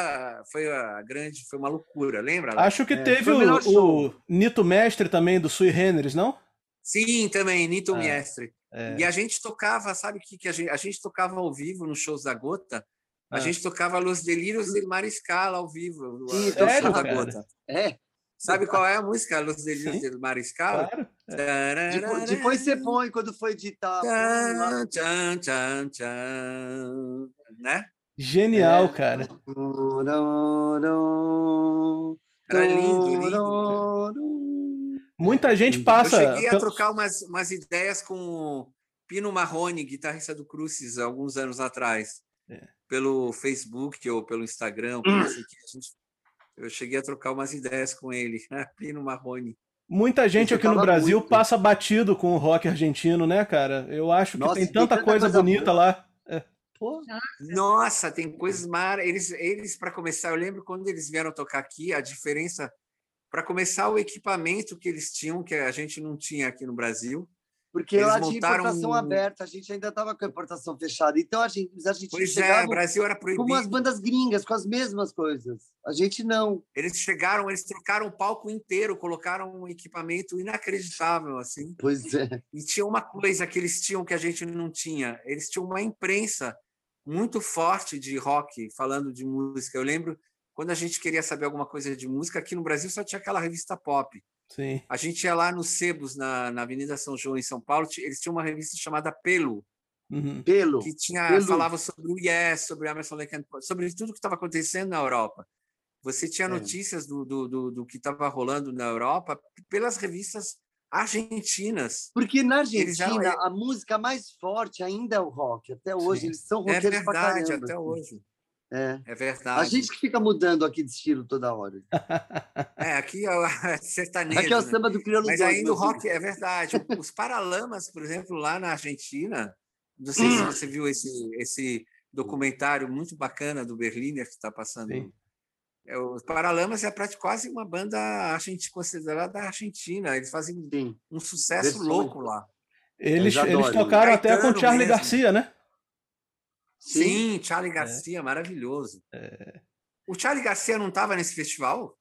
foi a grande, foi uma loucura, lembra? Acho que é, teve o, o, Nito Mestre também, do Sui Generis, não? Sim, também, Nito é, Mestre. É. E a gente tocava, sabe o que, que a gente, a gente tocava ao vivo nos shows da Gota? A ah. gente tocava Los Delírios de Mariscal ao vivo, Sim, no show da Gota. É. Sabe qual é a música? Los Delírios do Mariscal? Claro. Depois, depois, você põe quando for editar. Tchan, tchan, tchan, né? Genial, é. cara. Era lindo, lindo. Muita gente passa. Eu cheguei a trocar umas, umas ideias com Pino Marrone, guitarrista do Crucis, alguns anos atrás. É. Pelo Facebook ou pelo Instagram. Hum. Assim, que a gente eu cheguei a trocar umas ideias com ele? Pino Marrone. Muita gente aqui no Brasil muito. passa batido com o rock argentino, né, cara? Eu acho que Nossa, tem, tanta tem tanta, coisa, coisa bonita boa. lá. É. Nossa, tem coisas mar. Eles, eles para começar, eu lembro quando eles vieram tocar aqui, a diferença para começar o equipamento que eles tinham que a gente não tinha aqui no Brasil. Porque Eles lá tinha importação aberta, a gente ainda estava com a importação fechada. Então a gente, a gente pois é, o Brasil era proibido. Com as bandas gringas, com as mesmas coisas. A gente não. Eles chegaram, eles trocaram o palco inteiro, colocaram um equipamento inacreditável, assim. Pois é. E tinha uma coisa que eles tinham que a gente não tinha. Eles tinham uma imprensa muito forte de rock, falando de música. Eu lembro quando a gente queria saber alguma coisa de música, aqui no Brasil só tinha aquela revista pop. Sim. A gente ia lá nos Sebos, na, na Avenida São João, em São Paulo, eles tinham uma revista chamada Pelo. Uhum. Pelo. Que tinha, Pelo. falava sobre o Yes, sobre Emerson Lake sobre tudo que estava acontecendo na Europa. Você tinha é. notícias do, do, do, do que estava rolando na Europa pelas revistas argentinas. Porque na Argentina eram... a música mais forte ainda é o rock. Até hoje Sim. eles são é roqueiros É verdade, até assim. hoje. É. é verdade. A gente que fica mudando aqui de estilo toda hora. É, aqui é sertanejo. Aqui é o né? samba do crioulo Mas ainda o rock, é verdade. Os Paralamas, por exemplo, lá na Argentina, não sei se hum. você viu esse, esse documentário muito bacana do Berliner que está passando. Sim. É, os Paralamas é quase uma banda argentina, considerada argentina. Eles fazem Sim. um sucesso louco lá. Eles, eles tocaram até com Charlie mesmo. Garcia, né? Sim, Sim Charlie é. Garcia, é. maravilhoso. É. O Charlie Garcia não estava nesse festival?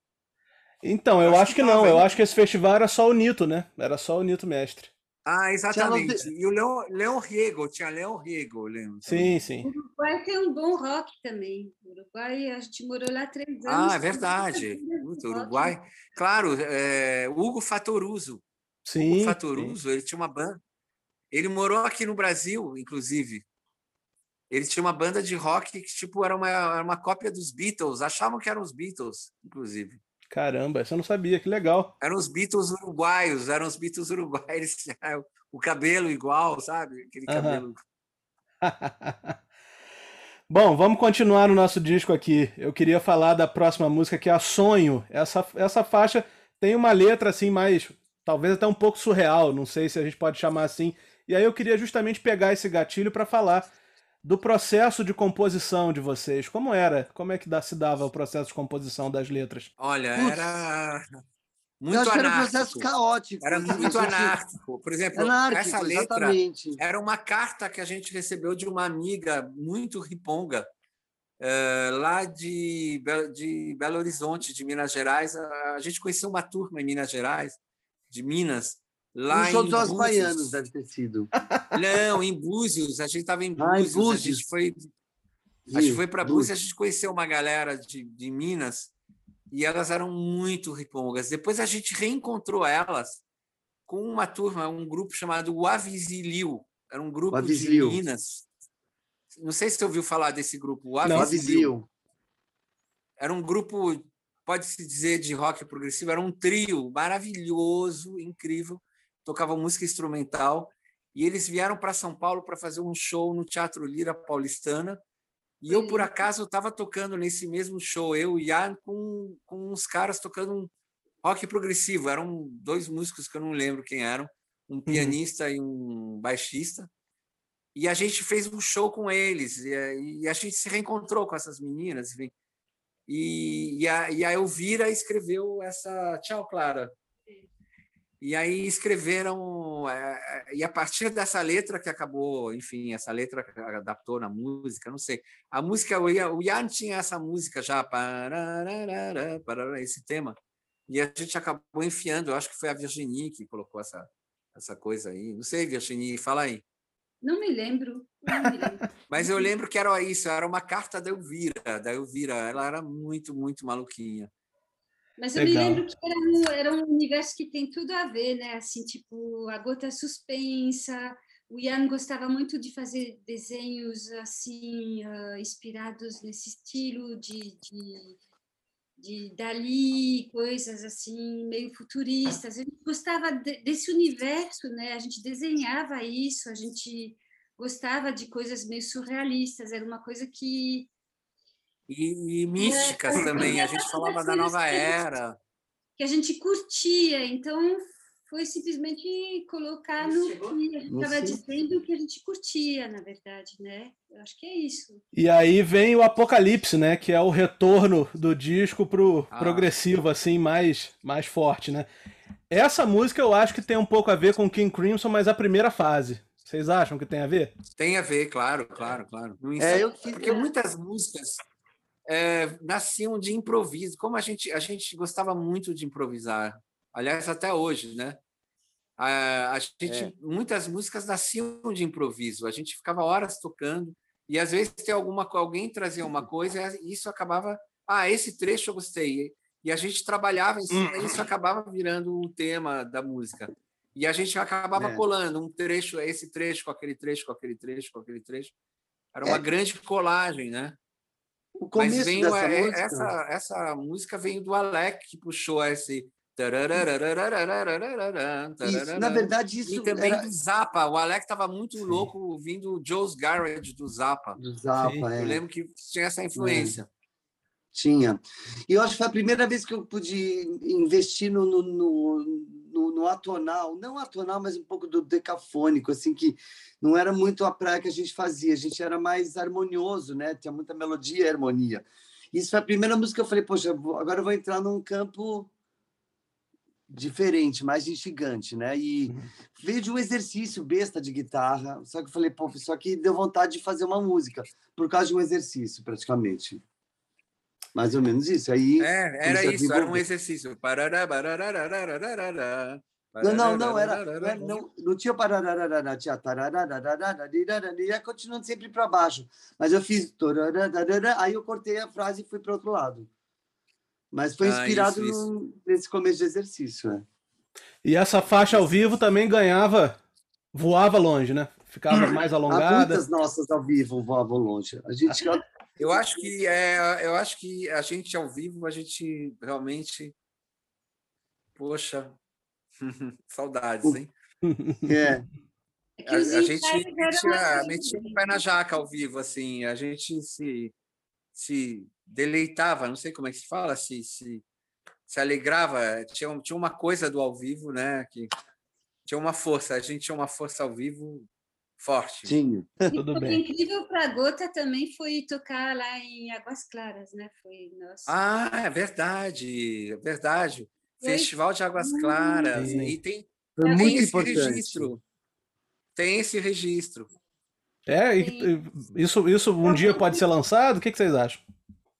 Então, eu, eu acho, acho, que, que não. Eu acho que esse festival era só o Nito, né? Era só o Nito mestre. Ah, exatamente. E o Leon, Leon Riego, tinha Leon Riego, eu lembro. Sim, sim. O Uruguai tem um bom rock também. O Uruguai, a gente morou lá três anos. Ah, é verdade. Muito, Uruguai. Claro, é, Hugo Fatoruso. Sim. Hugo Fatoruso, sim. ele tinha uma banda. Ele morou aqui no Brasil, inclusive eles tinham uma banda de rock que tipo era uma, era uma cópia dos Beatles, achavam que eram os Beatles, inclusive. Caramba, isso eu não sabia, que legal. Eram os Beatles uruguaios, eram os Beatles uruguaios, o cabelo igual, sabe? Aquele cabelo. Bom, vamos continuar no nosso disco aqui. Eu queria falar da próxima música que é a Sonho. Essa, essa faixa tem uma letra assim mais, talvez até um pouco surreal, não sei se a gente pode chamar assim. E aí eu queria justamente pegar esse gatilho para falar do processo de composição de vocês. Como era? Como é que se dava o processo de composição das letras? Olha, era muito Eu acho anárquico. era um processo caótico. Era muito anárquico. Por exemplo, anárquico, essa letra exatamente. era uma carta que a gente recebeu de uma amiga muito riponga, uh, lá de, de Belo Horizonte, de Minas Gerais. A gente conheceu uma turma em Minas Gerais, de Minas, Lá um show dos baianos deve ter sido. Não, em Búzios. A gente estava em Búzios. Ah, em Búzios. A gente foi, a gente foi para Búzios. A gente conheceu uma galera de, de Minas e elas eram muito ripongas. Depois a gente reencontrou elas com uma turma, um grupo chamado O Avisilio. Era um grupo de Minas. Não sei se você ouviu falar desse grupo. O Avisilio. Era um grupo, pode-se dizer, de rock progressivo. Era um trio maravilhoso, incrível tocavam música instrumental, e eles vieram para São Paulo para fazer um show no Teatro Lira Paulistana. E eu, por acaso, estava tocando nesse mesmo show, eu e Ian, com, com uns caras tocando um rock progressivo. Eram dois músicos que eu não lembro quem eram, um uhum. pianista uhum. e um baixista. E a gente fez um show com eles, e, e a gente se reencontrou com essas meninas. Enfim. E, e, a, e a Elvira escreveu essa Tchau, Clara, e aí escreveram, é, e a partir dessa letra que acabou, enfim, essa letra adaptou na música, não sei. A música, o Ian, o Ian tinha essa música já, para esse tema, e a gente acabou enfiando, eu acho que foi a Virginie que colocou essa, essa coisa aí. Não sei, Virginie, fala aí. Não me lembro. Não me lembro. Mas eu lembro que era isso, era uma carta da Elvira, da Elvira. Ela era muito, muito maluquinha. Mas eu Legal. me lembro que era um, era um universo que tem tudo a ver, né? Assim, tipo, a gota suspensa. O Ian gostava muito de fazer desenhos assim, uh, inspirados nesse estilo de, de, de Dali, coisas assim, meio futuristas. A gente gostava de, desse universo, né? A gente desenhava isso, a gente gostava de coisas meio surrealistas. Era uma coisa que e, e místicas é. também. A gente falava da nova era. que a gente curtia. Então, foi simplesmente colocar no que a gente estava dizendo que a gente curtia, na verdade, né? Eu acho que é isso. E aí vem o Apocalipse, né? Que é o retorno do disco pro ah. progressivo, assim, mais, mais forte, né? Essa música eu acho que tem um pouco a ver com King Crimson, mas a primeira fase. Vocês acham que tem a ver? Tem a ver, claro, claro, claro. É, eu Porque muitas músicas é, nasciam de improviso. Como a gente, a gente gostava muito de improvisar, aliás, até hoje, né? A, a gente, é. muitas músicas nasciam de improviso. A gente ficava horas tocando e às vezes tem alguma alguém trazia uma coisa e isso acabava, ah, esse trecho eu gostei. E a gente trabalhava em cima, e isso acabava virando o tema da música. E a gente acabava é. colando um trecho, esse trecho com aquele trecho, com aquele trecho, com aquele trecho. Era uma é. grande colagem, né? O começo Mas veio, dessa, é, música... essa, essa música veio do Alec, que puxou esse. Isso, na verdade, isso. E também era... do Zappa. O Alec estava muito Sim. louco ouvindo o Joe's Garage do Zappa. Do Zappa, é. Eu lembro que tinha essa influência. É. Tinha. E eu acho que foi a primeira vez que eu pude investir no, no, no, no, no atonal, não atonal, mas um pouco do decafônico, assim, que não era muito a praia que a gente fazia, a gente era mais harmonioso, né? Tinha muita melodia e harmonia. Isso foi a primeira música que eu falei, poxa, agora eu vou entrar num campo diferente, mais instigante, né? E uhum. veio de um exercício besta de guitarra, só que eu falei, pô, só que deu vontade de fazer uma música, por causa de um exercício, praticamente. Mais ou menos isso. Aí, é, era isso, era um exercício. Não, não, não, era, não, não tinha pararararara, tinha tararararara, ia continuando sempre para baixo. Mas eu fiz aí eu cortei a frase e fui para outro lado. Mas foi inspirado ah, isso, no, isso. nesse começo de exercício. É. E essa faixa ao vivo também ganhava, voava longe, né? Ficava mais alongada. Muitas nossas ao vivo voavam longe. A gente Eu acho que é, eu acho que a gente ao vivo a gente realmente, poxa, saudades, hein? É. é a, a gente metia, metia o pé na jaca ao vivo, assim, a gente se, se deleitava, não sei como é que se fala, se, se, se alegrava, tinha, tinha uma coisa do ao vivo, né? Que tinha uma força, a gente tinha uma força ao vivo forte. Sim, tudo bem. incrível para a Gota também foi tocar lá em Águas Claras, né? Foi nossa. Ah, é verdade, é verdade. Foi. Festival de Águas Claras. Sim. E tem, foi muito esse importante. registro. Tem esse registro. É, isso, isso um dia pode ser lançado? O que, que vocês acham?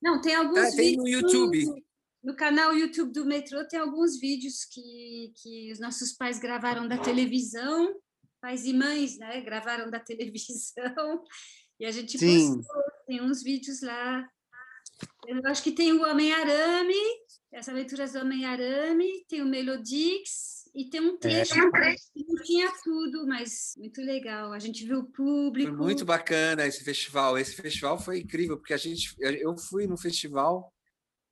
Não, tem alguns é, tem no YouTube. No, no canal YouTube do Metrô tem alguns vídeos que, que os nossos pais gravaram da televisão pais e mães, né? Gravaram da televisão e a gente Sim. postou, tem uns vídeos lá. Eu acho que tem o Homem-Arame, as aventuras do Homem-Arame, tem o Melodix e tem um trecho é. que não tinha tudo, mas muito legal. A gente viu o público. Foi muito bacana esse festival. Esse festival foi incrível, porque a gente, eu fui no festival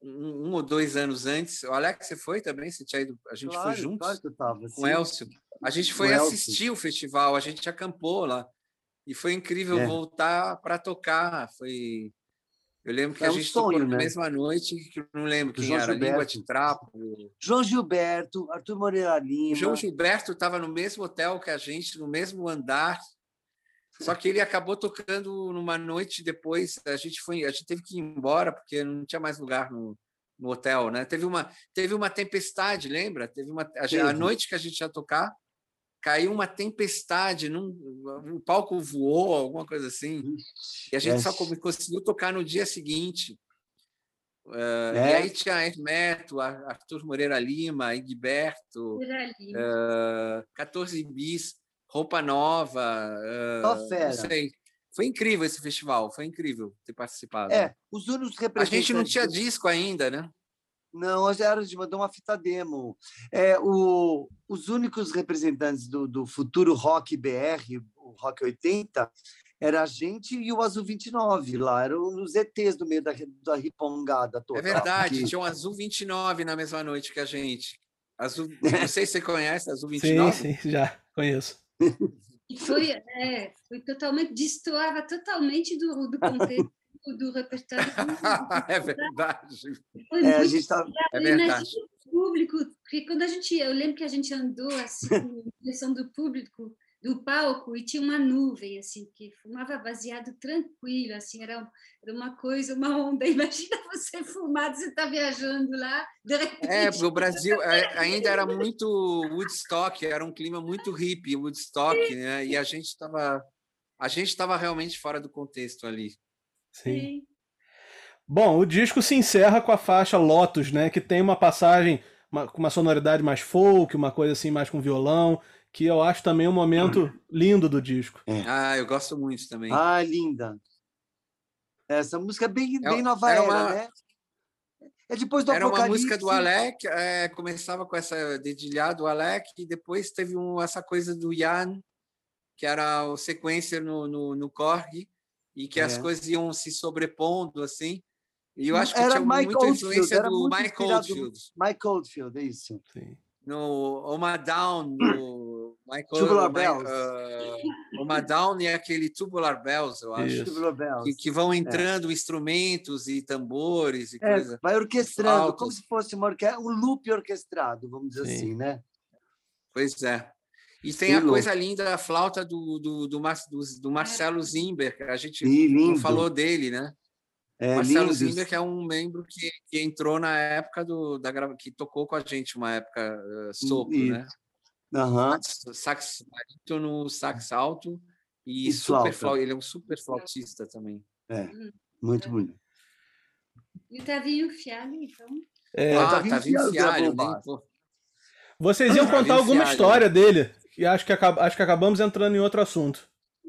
um, um ou dois anos antes. O Alex, você foi também? Você tinha ido, a gente claro, foi juntos claro que eu tava, com o Elcio. A gente foi assistir o festival, a gente acampou lá. E foi incrível é. voltar para tocar. Foi. Eu lembro que é a gente sonho, tocou né? na mesma noite, que não lembro quem João era, Gilberto. Língua de Trapo. João Gilberto, Arthur Moreira Lima. O João Gilberto estava no mesmo hotel que a gente, no mesmo andar. Só que ele acabou tocando numa noite depois. A gente foi, a gente teve que ir embora porque não tinha mais lugar no, no hotel, né? Teve uma, teve uma tempestade, lembra? Teve uma a, a noite que a gente ia tocar, caiu uma tempestade, num, o palco voou, alguma coisa assim. E a gente é. só conseguiu tocar no dia seguinte. Uh, é. E aí tinha Hermeto, Arthur Moreira Lima, Egberto, uh, 14 bis, roupa nova. Uh, fera. Não sei. Foi incrível esse festival, foi incrível ter participado. É, os únicos representantes. A gente não tinha disco ainda, né? Não, hoje era de mandar uma fita demo. É, o, os únicos representantes do, do futuro rock BR, o Rock 80, era a gente e o Azul 29 lá, eram os ETs do meio da, da ripongada toda. É verdade, tinha um Azul 29 na mesma noite que a gente. Azul, não sei se você conhece Azul 29. Sim, sim, já conheço. E foi, é, foi totalmente, destoava totalmente do, do contexto do repertório. é verdade. É, a gente tá... é verdade. público, porque quando a gente, eu lembro que a gente andou assim, em direção do público, do palco, e tinha uma nuvem, assim, que fumava baseado tranquilo, assim, era, era uma coisa, uma onda. Imagina você fumado, você está viajando lá, de repente... É, porque o Brasil é, ainda era muito Woodstock, era um clima muito hippie, Woodstock, né? E a gente estava a gente estava realmente fora do contexto ali. Sim. Sim. Bom, o disco se encerra com a faixa Lotus, né? Que tem uma passagem uma, com uma sonoridade mais folk, uma coisa assim mais com violão, que eu acho também um momento lindo do disco. É. Ah, eu gosto muito também. Ah, linda. Essa música é bem, é, bem nova era, uma... né? É depois do Era Apocalipse. uma música do Alec, é, começava com essa dedilhada do Alec, e depois teve um, essa coisa do Ian, que era o sequência no, no, no Korg, e que é. as coisas iam se sobrepondo, assim. E eu acho que era tinha Mike muita Oldfield, influência do Mike Oldfield. Mike Oldfield, é isso. Sim. No Oma Down, no Michael, Tubular Bells. Uh, Oma Down e aquele Tubular Bells, eu acho. Tubular Bells. Que, que vão entrando é. instrumentos e tambores e é, coisa. Vai orquestrando, como se fosse uma orque... um loop orquestrado, vamos dizer Sim. assim, né? Pois é. E tem a coisa linda, a flauta do, do, do, do, do Marcelo Zimber, que a gente não falou dele, né? É, Marcelo lindo. Zimber, que é um membro que, que entrou na época do, da grava, que tocou com a gente uma época uh, sopro, E- né? Aham. Sax barítono, sax alto e, E super flauta. flau- ele é um super flautista também. É, muito bonito. E o Tavinho Fialho, então. É, Ah, Tavinho tá baixo. pô. Vocês iam contar Tavinho alguma Fialho. história dele, e acho que, acho que acabamos entrando em outro assunto.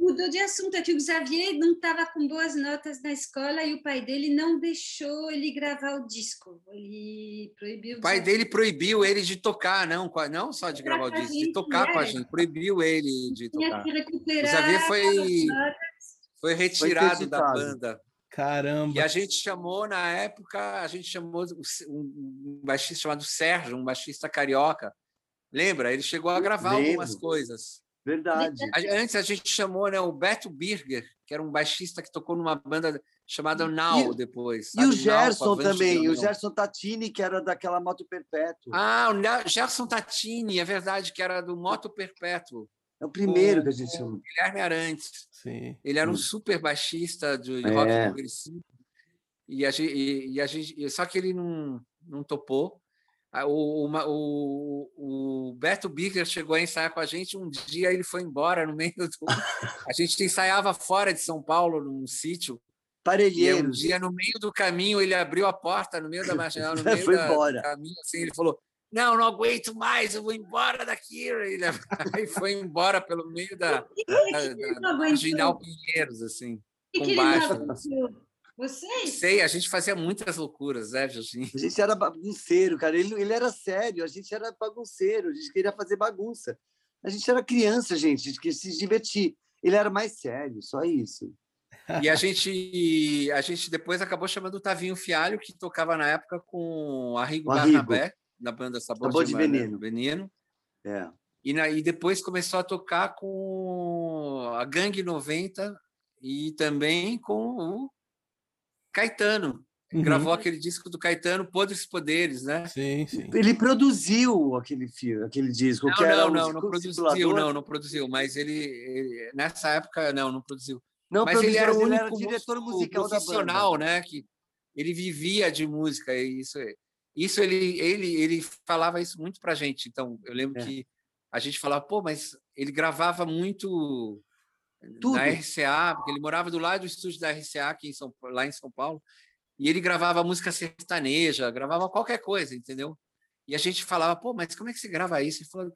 Mudou de assunto, é que o Xavier não estava com boas notas na escola e o pai dele não deixou ele gravar o disco. Ele proibiu. O pai dele proibiu ele de tocar, não, não só de gravar o disco, de tocar com a gente, proibiu ele de tinha tocar. que recuperar. O Xavier foi, foi retirado da interditado. banda. Caramba. E a gente chamou, na época, a gente chamou um baixista chamado Sérgio, um baixista carioca. Lembra? Ele chegou a gravar Lembro. algumas coisas. Verdade. A- Antes a gente chamou né, o Beto Birger, que era um baixista que tocou numa banda chamada Now depois. E o sabe? Now, com Gerson a Vante também, o. Gerson Tatini, que era daquela Moto Perpétuo. Ah, o Gerson Tatini, é verdade, que era do Moto Perpétuo. é o primeiro com- que a gente chamou. Guilherme Arantes. Sim. Ele era um Hum. super baixista de É. rock progressivo. E a gente, e, e a gente, e- só que ele não, não topou. Ah, O, uma- o, o Beto Birger chegou a ensaiar com a gente. Um dia ele foi embora no meio do. A gente ensaiava fora de São Paulo, num sítio. E um Parelheiros. dia, no meio do caminho, ele abriu a porta, no meio da marginal, no meio Foi da, embora. do caminho, assim, ele falou: Não, não aguento mais, eu vou embora daqui. Ele aí foi embora pelo meio da, da, da, da marginal Pinheiros, assim. Que com ele baixo. Vocês? Sei, a gente fazia muitas loucuras, né, Virginia? A gente era bagunceiro, cara. Ele, ele era sério, a gente era bagunceiro, a gente queria fazer bagunça. A gente era criança, gente, a gente queria se divertir. Ele era mais sério, só isso. E a gente, a gente depois acabou chamando o Tavinho Fialho, que tocava na época com Arrigo O Arrigo. Barnabé, na banda Sabor, Sabor de, de Veneno. Veneno. Veneno. É. E, na, e depois começou a tocar com a Gangue 90 e também com o Caetano. Uhum. Gravou aquele disco do Caetano, Podres Poderes, né? Sim, sim. Ele produziu aquele filme, aquele disco. Não, que era não, um não, não circulador. produziu, não, não produziu, mas ele, ele- nessa época não, não produziu. Não mas ele era o ele único diretor músico musical da profissional, banda. né? Que ele vivia de música e isso, isso ele, ele, ele falava isso muito para gente. Então eu lembro É. que a gente falava, pô, mas ele gravava muito Tudo. na RCA, porque ele morava do lado do estúdio da RCA aqui em São, lá em São Paulo, e ele gravava música sertaneja, gravava qualquer coisa, entendeu? E a gente falava, pô, mas como é que você grava isso? Ele falou,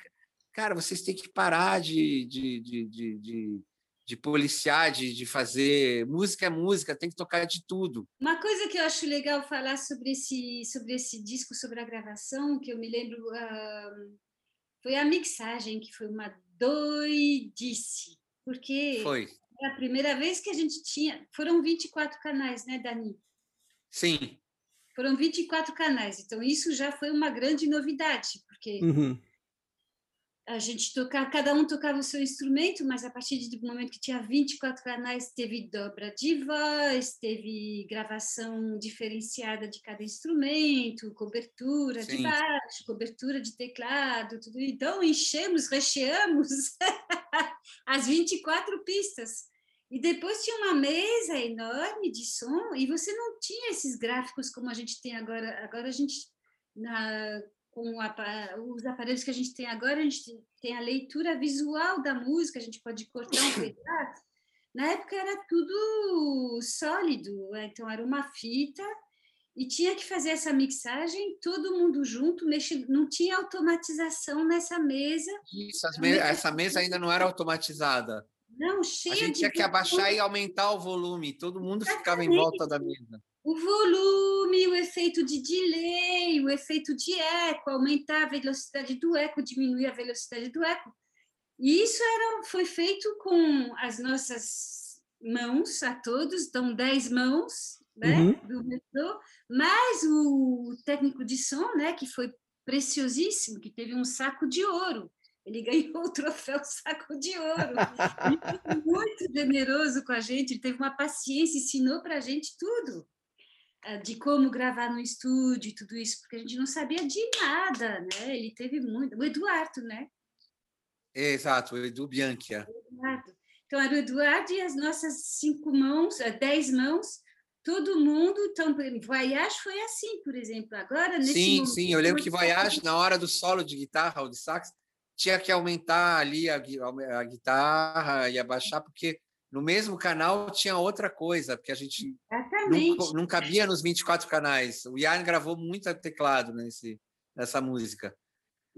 cara, vocês têm que parar de, de, de, de, de, de policiar, de, de fazer. Música é música, tem que tocar de tudo. Uma coisa que eu acho legal falar sobre esse, sobre esse disco, sobre a gravação, que eu me lembro, ah, foi a mixagem, que foi uma doidice. Porque Foi. era a primeira vez que a gente tinha. Foram 24 canais, né, Dani? Sim. Foram 24 canais. Então, isso já foi uma grande novidade, porque Uhum. A gente tocava, cada um tocava o seu instrumento, mas a partir do momento que tinha 24 canais, teve dobra de voz, teve gravação diferenciada de cada instrumento, cobertura Sim. de baixo, cobertura de teclado, tudo. Então, enchemos, recheamos as 24 pistas. E depois tinha uma mesa enorme de som, e você não tinha esses gráficos como a gente tem agora. Agora a gente, na, com os aparelhos que a gente tem agora, a gente tem a leitura visual da música, a gente pode cortar um pedaço. Na época era tudo sólido, né? então era uma fita e tinha que fazer essa mixagem todo mundo junto, mexendo, não tinha automatização nessa mesa. Isso, me essa mesa ainda não era automatizada. Não, cheia A gente tinha que abaixar e aumentar o volume, todo mundo Exatamente. ficava em volta da mesa o volume, o efeito de delay, o efeito de eco, aumentar a velocidade do eco, diminuir a velocidade do eco. E isso era, foi feito com as nossas mãos, a todos, então 10 mãos né, uhum. do metrô, mais o técnico de som, né, que foi preciosíssimo, que teve um saco de ouro. Ele ganhou o troféu Saco de Ouro. Ele foi muito generoso com a gente, ele teve uma paciência, ensinou para a gente tudo. Eh, de como gravar no estúdio e tudo isso, porque a gente não sabia de nada, né? Ele teve muito. O Eduardo, né? Exato, o Edu Bianchi. Eduardo. Então, era o Eduardo e as nossas cinco mãos, eh, dez mãos, todo mundo. Então, Voyage foi assim, por exemplo. Agora, nesse Sim, momento, sim, eu lembro que Voyage, na hora do solo de guitarra ou de sax, tinha que aumentar ali a, a guitarra e abaixar, porque no mesmo canal tinha outra coisa, porque a gente não, não, cabia nos 24 canais. O Ian gravou muito teclado nesse, nessa música.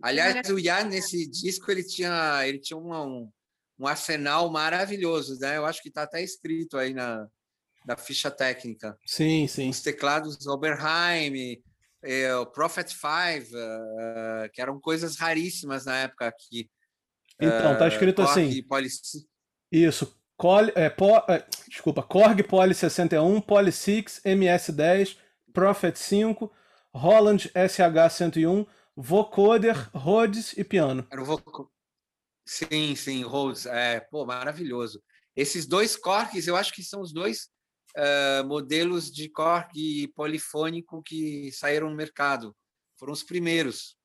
Aliás, o Ian, nesse disco, ele tinha, ele tinha um, um arsenal maravilhoso, né? Eu acho que está até escrito aí na, na ficha técnica. Sim, sim. Os teclados Oberheim, é, o Prophet 5, uh, eh, que eram coisas raríssimas na época aqui. Então, tá escrito uh, assim. Isso, Col, é, po, é, desculpa, Korg Poly 61, Poly 6, MS10, Prophet 5, Holland SH101, Vocoder, Rhodes e piano. Era o Voc... Sim, sim, Rhodes. É, pô, maravilhoso. Esses dois Korgs, eu acho que são os dois uh, modelos de Korg polifônico que saíram no mercado. Foram os primeiros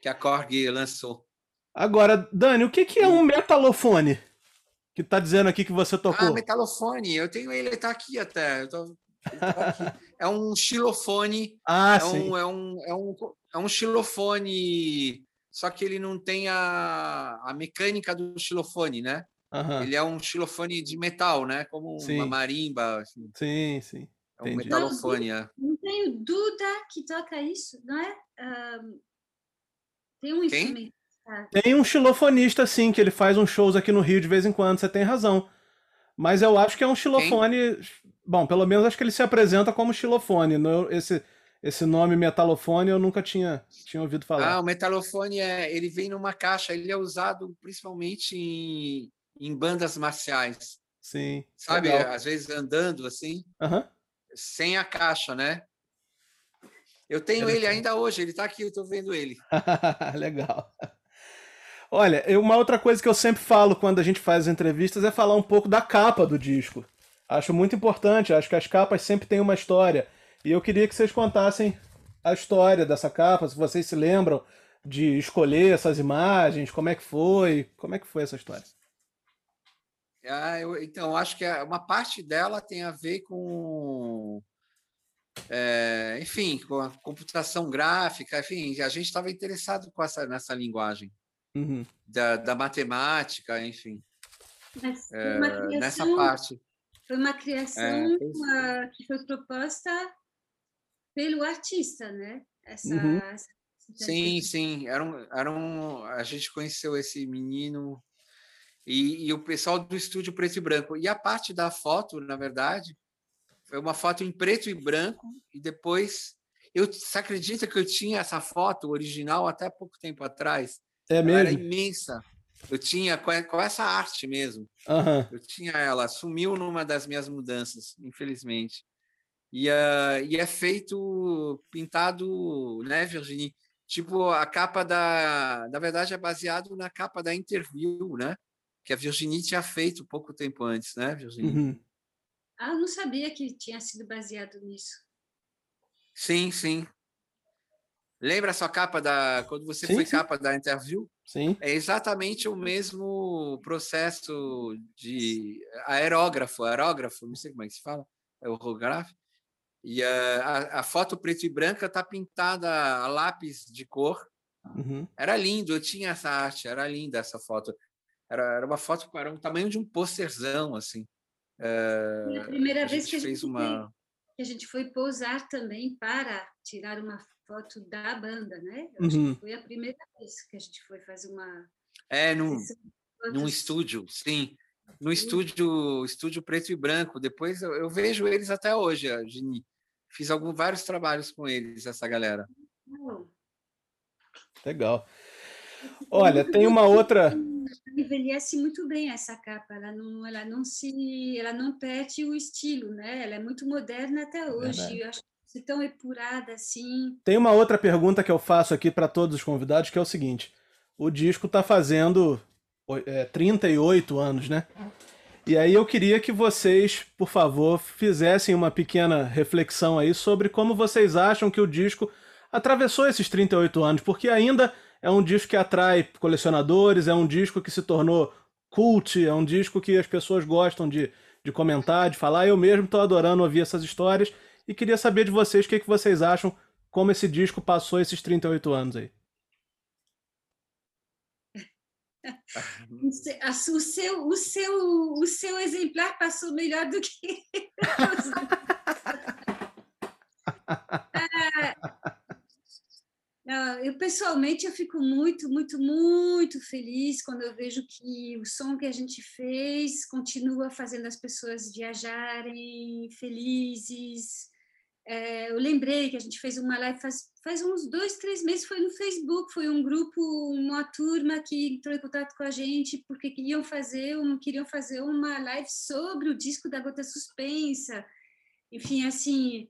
que a Korg lançou. Agora, Dani, o que, que é um metalofone? Que está dizendo aqui que você tocou? Ah, metalofone. Eu tenho ele, está aqui até. Tô, tá aqui. é um xilofone. Ah, é sim. Um, é, um, é, um, é um xilofone, só que ele não tem a, a mecânica do xilofone, né? Uhum. Ele é um xilofone de metal, né? Como sim. uma marimba. Assim. Sim, sim. É um Entendi. metalofone. Não, é. não tem o Duda que toca isso, não é? Um, tem um Quem? instrumento. Tem um xilofonista, sim, que ele faz uns shows aqui no Rio de vez em quando, você tem razão. Mas eu acho que é um xilofone. Quem? Bom, pelo menos acho que ele se apresenta como xilofone. Esse, esse nome metalofone eu nunca tinha, tinha ouvido falar. Ah, o metalofone é, ele vem numa caixa, ele é usado principalmente em, em bandas marciais. Sim. Sabe, legal. às vezes andando assim, uhum. sem a caixa, né? Eu tenho ele ainda hoje, ele está aqui, eu estou vendo ele. legal. Olha, uma outra coisa que eu sempre falo quando a gente faz as entrevistas é falar um pouco da capa do disco. Acho muito importante, acho que as capas sempre têm uma história. E eu queria que vocês contassem a história dessa capa, se vocês se lembram de escolher essas imagens, como é que foi, como é que foi essa história? Ah, eu, então, acho que uma parte dela tem a ver com, é, enfim, com a computação gráfica, enfim, a gente estava interessado essa, nessa linguagem uhum. da, da, matemática, enfim. É, criação, nessa parte. Foi uma criação é, que foi proposta pelo artista, né? Essa, uhum. essa sim, sim. Era um, era um, a gente conheceu esse menino e, e, o pessoal do estúdio preto e branco. E a parte da foto, na verdade, foi uma foto em preto e branco e depois eu, você acredita que eu tinha essa foto original até pouco tempo atrás? É mesmo? Ela era imensa. Eu tinha com, essa arte mesmo. Uhum. Eu tinha ela. Sumiu numa das minhas mudanças, infelizmente. E, uh, e é feito, pintado, né, Virginie? Tipo, a capa da. Na verdade, é baseado na capa da Interview, né? Que a Virginie tinha feito pouco tempo antes, né, Virginie? Uhum. Ah, eu não sabia que tinha sido baseado nisso. Sim, sim. Lembra a sua capa da. Quando você sim, foi sim. capa da Interview? Sim. É exatamente o mesmo processo de aerógrafo, aerógrafo, não sei como é que se fala, é o holográfico. E a, a, foto preto e branca está pintada a lápis de cor. Uhum. Era lindo, eu tinha essa arte, era linda essa foto. Era, era uma foto, era um tamanho de um posterzão, assim. É, a primeira a vez que a, gente uma... que a gente foi pousar também para tirar uma foto da banda, né? Uhum. foi a primeira vez que a gente foi fazer uma. É, num, num estúdio, sim. No estúdio, estúdio preto e branco. Depois eu, eu vejo eles até hoje, a Gini. Fiz alguns, vários trabalhos com eles, essa galera. Legal. Olha, tem uma outra. Envelhece muito bem essa capa. Ela não, ela não se, ela não perde o estilo, né? Ela é muito moderna até hoje. Verdade. Eu acho que tão epurada assim. Tem uma outra pergunta que eu faço aqui para todos os convidados, que é o seguinte: o disco está fazendo é, 38 anos, né? E aí eu queria que vocês, por favor, fizessem uma pequena reflexão aí sobre como vocês acham que o disco atravessou esses 38 anos, porque ainda é um disco que atrai colecionadores, é um disco que se tornou cult, é um disco que as pessoas gostam de, de comentar, de falar. Eu mesmo estou adorando ouvir essas histórias e queria saber de vocês o que, que vocês acham, como esse disco passou esses 38 anos aí. o, seu, o, seu, o seu exemplar passou melhor do que é, eu pessoalmente eu fico muito, muito, muito feliz quando eu vejo que o som que a gente fez continua fazendo as pessoas viajarem felizes, é, eu lembrei que a gente fez uma live faz, faz uns dois, três meses, foi no Facebook, foi um grupo, uma turma que entrou em contato com a gente porque queriam fazer, um, queriam fazer uma live sobre o disco da Gota Suspensa. Enfim, assim,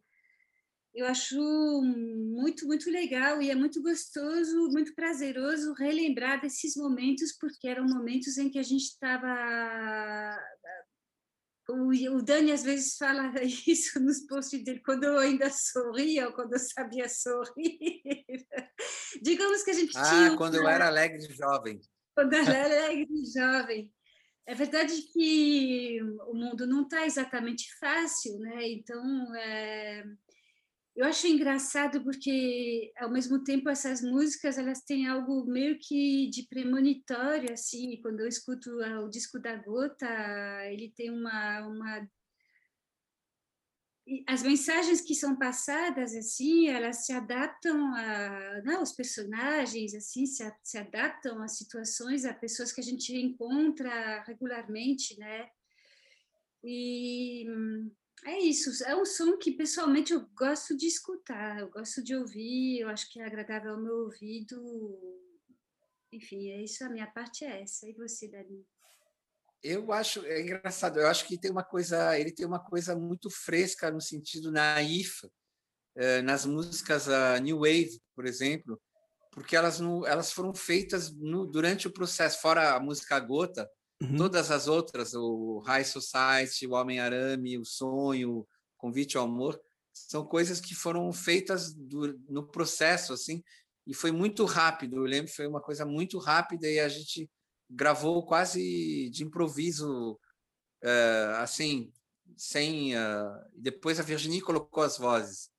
eu acho muito, muito legal e é muito gostoso, muito prazeroso relembrar desses momentos, porque eram momentos em que a gente estava o, Dani às vezes fala isso nos posts dele, quando eu ainda sorria ou quando eu sabia sorrir. Digamos que a gente ah, tinha. Ah, quando eu era alegre jovem. Quando eu era alegre jovem. É verdade que o mundo não está exatamente fácil, né? Então, é, eu acho engraçado porque ao mesmo tempo essas músicas elas têm algo meio que de premonitório assim quando eu escuto o disco da Gota ele tem uma, uma as mensagens que são passadas assim elas se adaptam a não, os personagens assim se, se adaptam a situações a pessoas que a gente encontra regularmente né? E é isso, é um som que pessoalmente eu gosto de escutar, eu gosto de ouvir, eu acho que é agradável ao meu ouvido. Enfim, é isso, a minha parte é essa. E você, Dani? Eu acho, é engraçado, eu acho que tem uma coisa, ele tem uma coisa muito fresca no sentido naif, eh, nas músicas New Wave, por exemplo, porque elas, elas foram feitas no, durante o processo, fora a música Gota, Uhum. Todas as outras, o High Society, o Homem-Arame, o Sonho, Convite ao Amor, são coisas que foram feitas do, no processo, assim, e foi muito rápido. Eu lembro que foi uma coisa muito rápida e a gente gravou quase de improviso, uh, assim, sem. Uh, depois a Virginie colocou as vozes.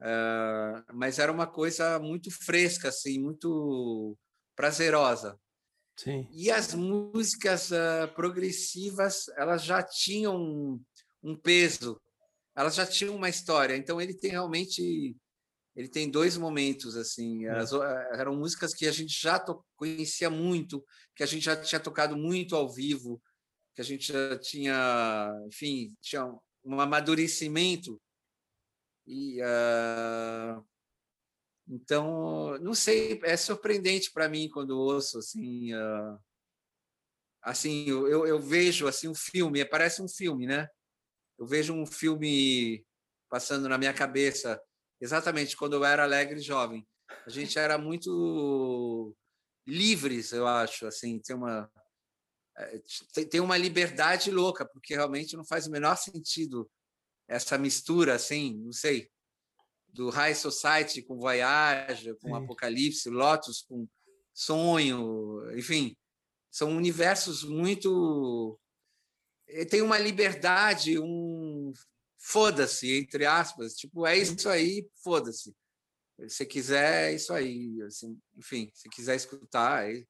Uh, mas era uma coisa muito fresca, assim, muito prazerosa. Sim. E as músicas uh, progressivas, elas já tinham um, um, peso, elas já tinham uma história. Então ele tem realmente, ele tem dois momentos assim. As, eram músicas que a gente já conhecia muito, que a gente já tinha tocado muito ao vivo, que a gente já tinha, enfim, tinha um amadurecimento. E uh, então, não sei, é surpreendente para mim quando ouço assim, uh, assim eu, eu vejo assim um filme, parece um filme, né? Eu vejo um filme passando na minha cabeça, exatamente quando eu era alegre e jovem. A gente era muito livres, eu acho, assim, tem uma é, tem uma liberdade louca, porque realmente não faz o menor sentido essa mistura, assim, não sei, do High Society com Voyage, com Sim. Apocalipse, Lotus com Sonho, enfim, são universos muito tem uma liberdade, um foda-se entre aspas, tipo é isso aí, foda-se. Se quiser, é isso aí, assim, enfim, se quiser escutar, é...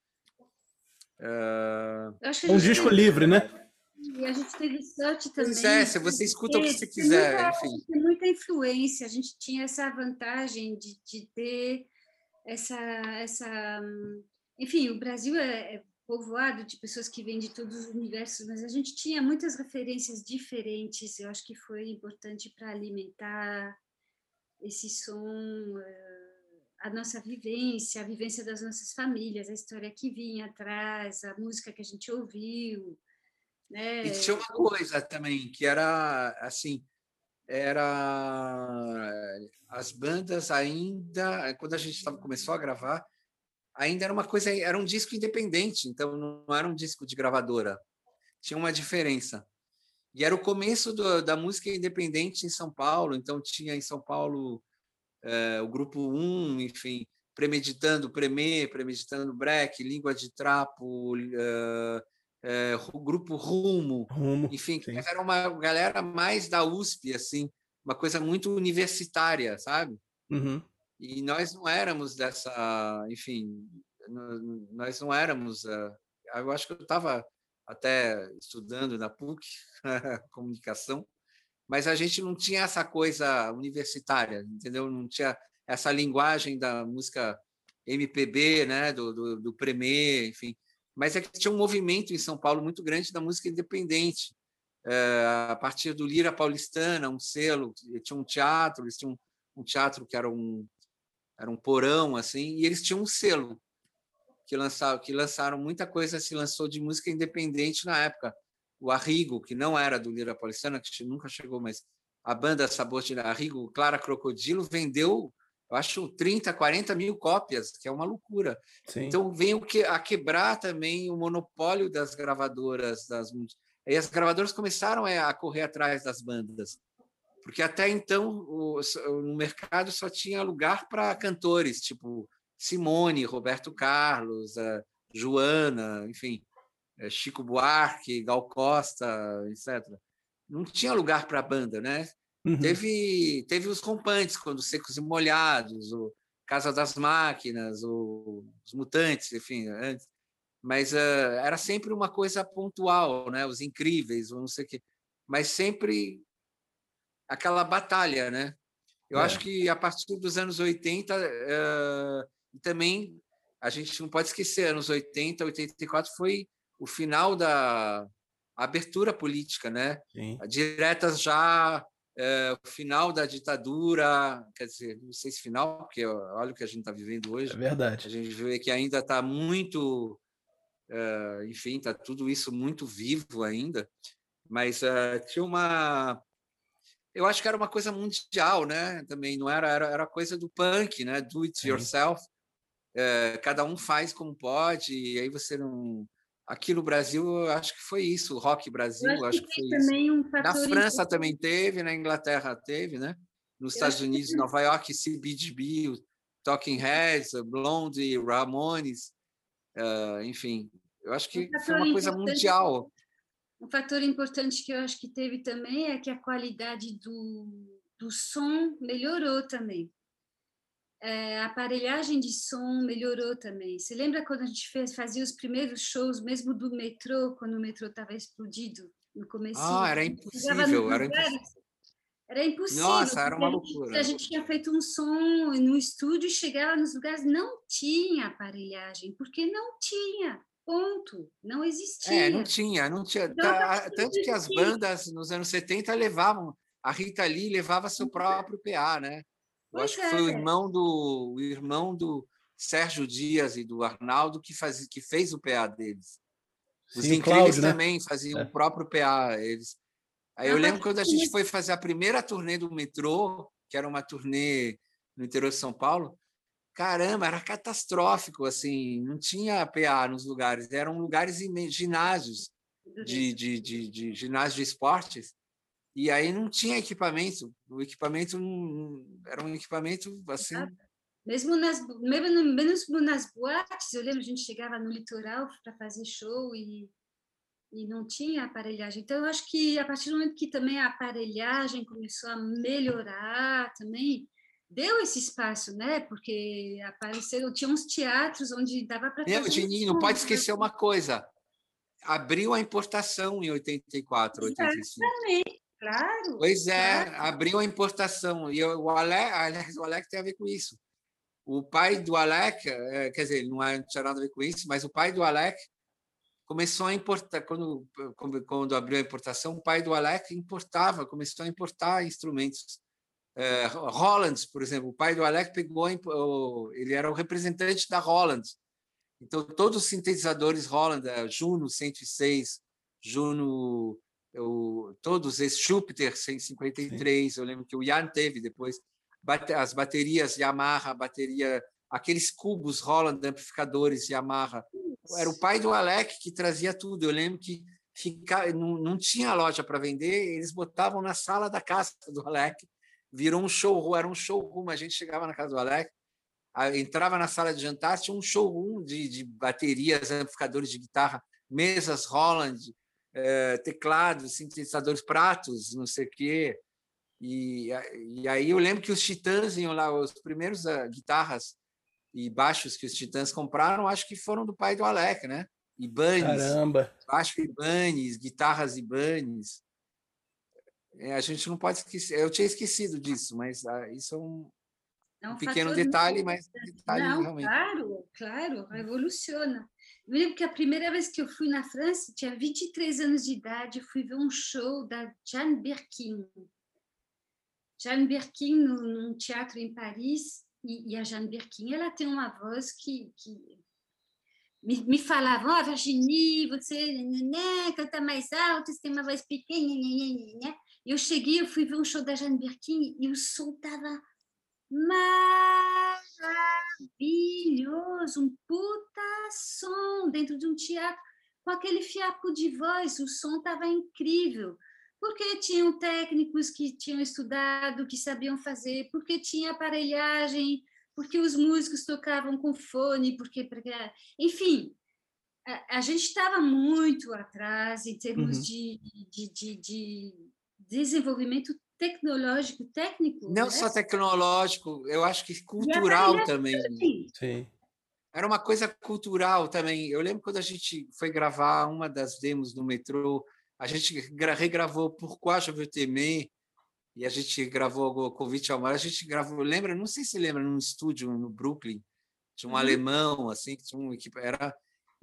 Uh... um disco livre, né? E a gente teve sorte também. Pois é, se você escuta o que você quiser, muita, enfim. Tem muita influência, a gente tinha essa vantagem de, de ter essa, essa. Enfim, o Brasil é, é povoado de pessoas que vêm de todos os universos, mas a gente tinha muitas referências diferentes, eu acho que foi importante para alimentar esse som, eh, a nossa vivência, a vivência das nossas famílias, a história que vinha atrás, a música que a gente ouviu, né? E tinha uma coisa também, que era assim, era as bandas ainda, quando a gente tava, começou a gravar, ainda era uma coisa, era um disco independente, então não era um disco de gravadora. Tinha uma diferença. E era o começo do, da música independente em São Paulo, então tinha em São Paulo é, o grupo 1, enfim, premeditando Premê, premeditando Breck, Língua de Trapo, uh, é, o grupo Rumo, Rumo enfim, sim. era uma galera mais da USP, assim, uma coisa muito universitária, sabe? Uhum. E nós não éramos dessa, enfim, nós não éramos. Eh, eu acho que eu estava até estudando na PUC, comunicação, mas a gente não tinha essa coisa universitária, entendeu? Não tinha essa linguagem da música MPB, né, do, do, do Premier, enfim mas é que tinha um movimento em São Paulo muito grande da música independente. É, a partir do Lira Paulistana, um selo, tinha um teatro, eles tinham um teatro que era um, era um porão, assim, e eles tinham um selo que lançaram, que lançaram muita coisa, se lançou de música independente na época. O Arrigo, que não era do Lira Paulistana, que nunca chegou, mas a banda Sabor de Arrigo, Clara Crocodilo, vendeu eu acho 30, 40 mil cópias, que é uma loucura. Sim. Então vem o que a quebrar também o monopólio das gravadoras, das e as gravadoras começaram é, a correr atrás das bandas, porque até então o, no mercado só tinha lugar para cantores, tipo Simone, Roberto Carlos, Joana, enfim, é, Chico Buarque, Gal Costa, etc. Não tinha lugar para banda, né? Uhum. Teve, teve os rompantes, quando Secos e Molhados, o Casa das Máquinas, o, os Mutantes, enfim, antes. Mas uh, era sempre uma coisa pontual, né? Os Incríveis, não sei o quê. Mas sempre aquela batalha, né? Eu é. acho que a partir dos anos 80, uh, também a gente não pode esquecer, anos 80, 84 foi o final da abertura política, né? Sim. Diretas já é, o final da ditadura, quer dizer, não sei se final, porque olha o que a gente está vivendo hoje. É verdade. A gente vê que ainda está muito, é, enfim, está tudo isso muito vivo ainda, mas é, tinha uma. Eu acho que era uma coisa mundial, né? Também não era, era, era coisa do punk, né? Do it yourself. Cada um faz como pode, e aí você não Aqui no Brasil, eu acho que foi isso, o Rock Brasil, eu acho, acho que, foi isso. Um na França também teve, na Inglaterra teve, né? Nos eu Estados Unidos, que... Nova York, CBGB, Talking Heads, Blondie, Ramones, uh, enfim, eu acho que um foi uma coisa mundial. Um fator importante que eu acho que teve também é que a qualidade do, do som melhorou também é, a aparelhagem de som melhorou também. Você lembra quando a gente fez, fazia os primeiros shows, mesmo do metrô, quando o metrô estava explodido no começo? Ah, era impossível, era impossível. Era impossível. Nossa, era uma loucura. A gente tinha feito um som no estúdio e chegava nos lugares, não tinha aparelhagem, porque não tinha. Ponto. Não existia. É, não tinha, não tinha. Então, tá, tanto que as bandas nos anos 70 levavam. A Rita Lee levava seu próprio PA, né? Eu acho que foi o é. irmão do o irmão do Sérgio Dias e do Arnaldo que, faz, que fez o PA deles. Os Sim, Incríveis né? também faziam é. o próprio PA. Eles. Aí eu lembro quando a gente foi fazer a primeira turnê do metrô, que era uma turnê no interior de São Paulo, caramba, era catastrófico, assim, não tinha PA nos lugares, eram lugares ginásios de, de, de, de ginásio de esportes, e aí não tinha equipamento, o equipamento não, era um equipamento assim... Mesmo nas, mesmo, nas boates, eu lembro, a gente chegava no litoral para fazer show e, e não tinha aparelhagem. Então, eu acho que a partir do momento que também a aparelhagem começou a melhorar também, deu esse espaço, né? Porque apareceram, tinha uns teatros onde dava para fazer. Não, não pode esquecer uma coisa. Abriu a importação em 84, Exatamente, 85. Claro. Pois é, claro. abriu a importação. E o Alec, o Alec tem a ver com isso. O pai do Alec, é, quer dizer, não, é, não tinha nada a ver com isso, mas o pai do Alec começou a importar, quando, quando abriu a importação, o pai do Alec importava, começou a importar instrumentos Holland, por exemplo, o pai do Alec pegou, ele era o representante da Holland. Então, todos os sintetizadores Holland, Juno 106, Juno, eu, todos esses, Júpiter 153, Sim. eu lembro que o Jan teve depois, as baterias Yamaha, bateria, aqueles cubos Holland, amplificadores Yamaha. Era o pai do Alec que trazia tudo. Eu lembro que fica, não, não tinha loja para vender, eles botavam na sala da casa do Alec virou um showroom, era um showroom. A gente chegava na casa do Alex, entrava na sala de jantar, tinha um showroom de, de baterias, amplificadores de guitarra, mesas Holland, eh, teclados, sintetizadores pratos, não sei o quê. E, e aí eu lembro que os Titãs iam lá, os primeiros uh, guitarras e baixos que os Titãs compraram, acho que foram do pai do Alec, né? Ibanez. Caramba! Baixo Ibanez, guitarras Ibanez. É, a gente não pode esquecer. Eu tinha esquecido disso, mas ah, isso é um, é um, um pequeno detalhe, mas detalhe não, realmente. Claro, claro, revoluciona. Eu lembro que a primeira vez que eu fui na França, tinha 23 anos de idade, fui ver um show da Jeanne Birkin. Jeanne Birkin num teatro em Paris, e, e, a Jeanne Birkin, ela tem uma voz que, que me, me falavam, ó, oh, Virginie, você né, canta mais alto, você tem uma voz pequena, né, né, né. Eu cheguei, eu fui ver um show da Jane Birkin e o som estava maravilhoso, um puta som dentro de um teatro, com aquele fiapo de voz, o som estava incrível, porque tinham técnicos que tinham estudado, que sabiam fazer, porque tinha aparelhagem, porque os músicos tocavam com fone, porque, porque enfim, a, a gente estava muito atrás em termos uhum. de, de, de, de desenvolvimento tecnológico, técnico. Não né? só tecnológico, eu acho que cultural também. Sim. Era uma coisa cultural também. Eu lembro quando a gente foi gravar uma das demos no metrô, a gente regravou por Quase VTM e a gente gravou o Convite ao Mar. A gente gravou, lembra? Não sei se lembra, num estúdio no Brooklyn, tinha um uhum. alemão assim que tinha uma equipe era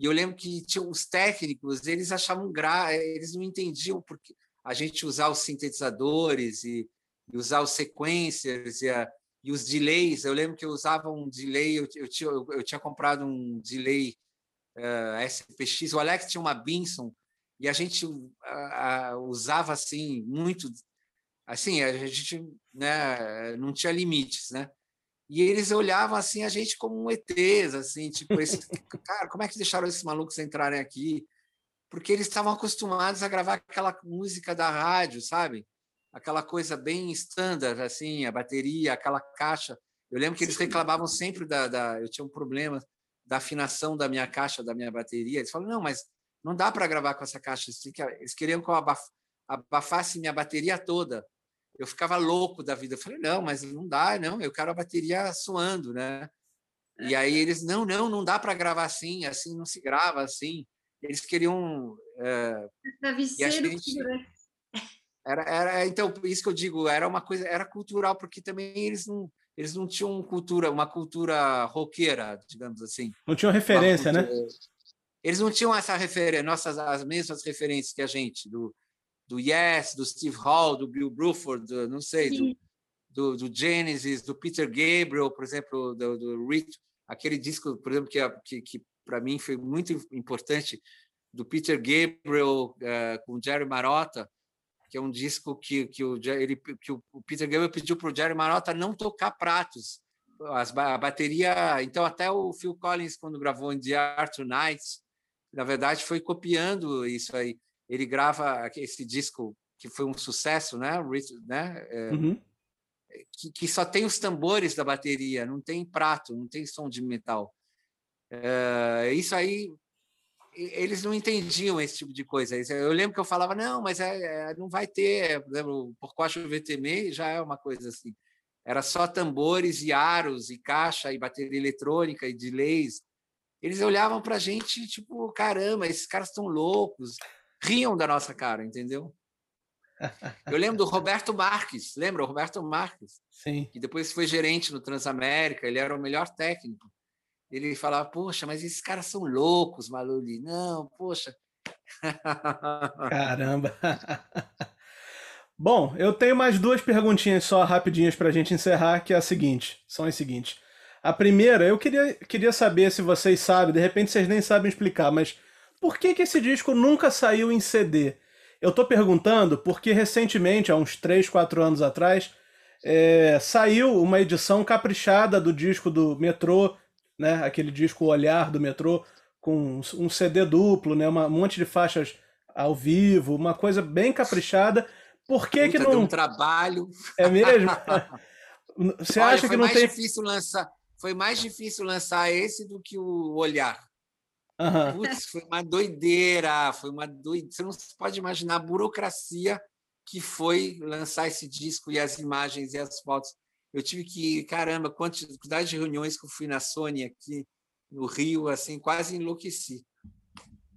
e eu lembro que tinha os técnicos, eles achavam gra, eles não entendiam porque a gente usar os sintetizadores e, e usar os sequencers e, a, e, os delays. Eu lembro que eu usava um delay, eu, eu, tinha, eu, eu tinha comprado um delay uh, eh, SPX, o Alex tinha uma Binson, e a gente uh, uh, usava assim muito assim a gente né não tinha limites né? E eles olhavam assim a gente como um ETs assim tipo esse cara como é que deixaram esses malucos entrarem aqui porque eles estavam acostumados a gravar aquela música da rádio, sabe? Aquela coisa bem standard, assim, a bateria, aquela caixa. Eu lembro que eles reclamavam sempre da, da eu tinha um problema da afinação da minha caixa, da minha bateria. Eles falaram, não, mas não dá para gravar com essa caixa. Eles queriam que eu abafasse minha bateria toda. Eu ficava louco da vida. Eu falei, não, mas não dá, não. Eu quero a bateria suando, né? E aí eles, não, não, não dá para gravar assim, assim não se grava assim eles queriam. É, gente, era, era, então, isso que eu digo, era uma coisa, era cultural, porque também eles não, eles não tinham cultura, uma cultura roqueira, digamos assim. Não tinham referência, né? Eles não tinham essa referência, nossas as mesmas referências que a gente, do, do Yes, do Steve Hall, do Bill Bruford, do, não sei, do, do, do, Genesis, do Peter Gabriel, por exemplo, do, do Rick, aquele disco, por exemplo, que, que, que para mim foi muito importante, do Peter Gabriel uh, com Jerry Marotta, que é um disco que, que, o, ele, que o Peter Gabriel pediu para o Jerry Marotta não tocar pratos, as, a bateria. Então, até o Phil Collins, quando gravou In The Art Tonight, na verdade, foi copiando isso aí. Ele grava esse disco que foi um sucesso, né? né? É, uhum. que, que, só tem os tambores da bateria, não tem prato, não tem som de metal. É, isso aí eles não entendiam esse tipo de coisa. Eu lembro que eu falava, não, mas é, é não vai ter, lembro, por Costa VTM já é uma coisa assim. Era só tambores e aros e caixa e bateria eletrônica e delays. Eles olhavam para a gente tipo, caramba, esses caras estão loucos. Riam da nossa cara, entendeu? Eu lembro do Roberto Marques, lembra o Roberto Marques? Sim. Que depois foi gerente no Transamérica, ele era o melhor técnico ele falava, poxa, mas esses caras são loucos, Maluli. Não, poxa. Caramba. Bom, eu tenho mais duas perguntinhas só rapidinhas para a gente encerrar, que é a seguinte, são as seguintes. A primeira, eu queria, queria saber se vocês sabem, de repente vocês nem sabem explicar, mas por que, que esse disco nunca saiu em CD? Eu estou perguntando porque recentemente, há uns 3, 4 anos atrás, é, saiu uma edição caprichada do disco do Metrô né? Aquele disco Olhar do metrô com um CD duplo, né? um monte de faixas ao vivo, uma coisa bem caprichada. Por que Puta, que não? um trabalho. É mesmo? Você Olha, acha que não mais tem? Difícil lançar, foi mais difícil lançar esse do que o Olhar. Uhum. Putz, foi uma doideira, foi uma doideira. Você não pode imaginar a burocracia que foi lançar esse disco e as imagens e as fotos eu tive que, caramba, quantidade de reuniões que eu fui na Sony aqui no Rio, assim, quase enlouqueci.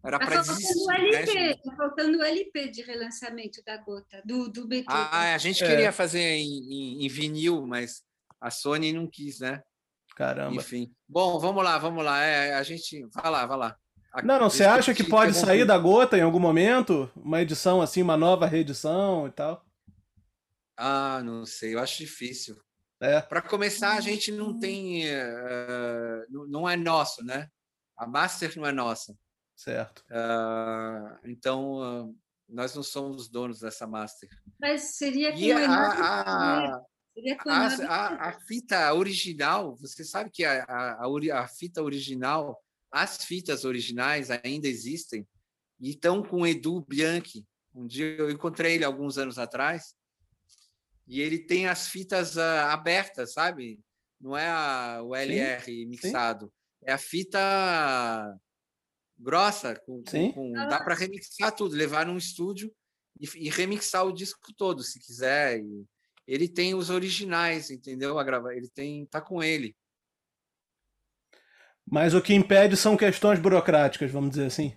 Era tá para desistir. LP, né? Tá faltando o LP de relançamento da Gota, do, do Beethoven. Ah, a gente é. queria fazer em, em, em, vinil, mas a Sony não quis, né? Caramba. Enfim. Bom, vamos lá, vamos lá. É, a gente. Vai lá, vai lá. Não, não, você acha que pode sair da Gota em algum momento? Uma edição assim, uma nova reedição e tal? Ah, não sei, eu acho difícil. É. Para começar, a gente não tem. Uh, não é nosso, né? A Master não é nossa. Certo. Uh, então, uh, nós não somos donos dessa Master. Mas seria que a, a, a, a, fita original, você sabe que a, a, a, fita original, as fitas originais ainda existem e estão com Edu Bianchi. Um dia eu encontrei ele alguns anos atrás e ele tem as fitas uh, abertas, sabe? Não é a, o LR sim, mixado, sim. é a fita grossa, com, com, com dá para remixar tudo, levar num estúdio e, e, remixar o disco todo, se quiser. E ele tem os originais, entendeu? A grava, ele tem, tá com ele. Mas o que impede são questões burocráticas, vamos dizer assim.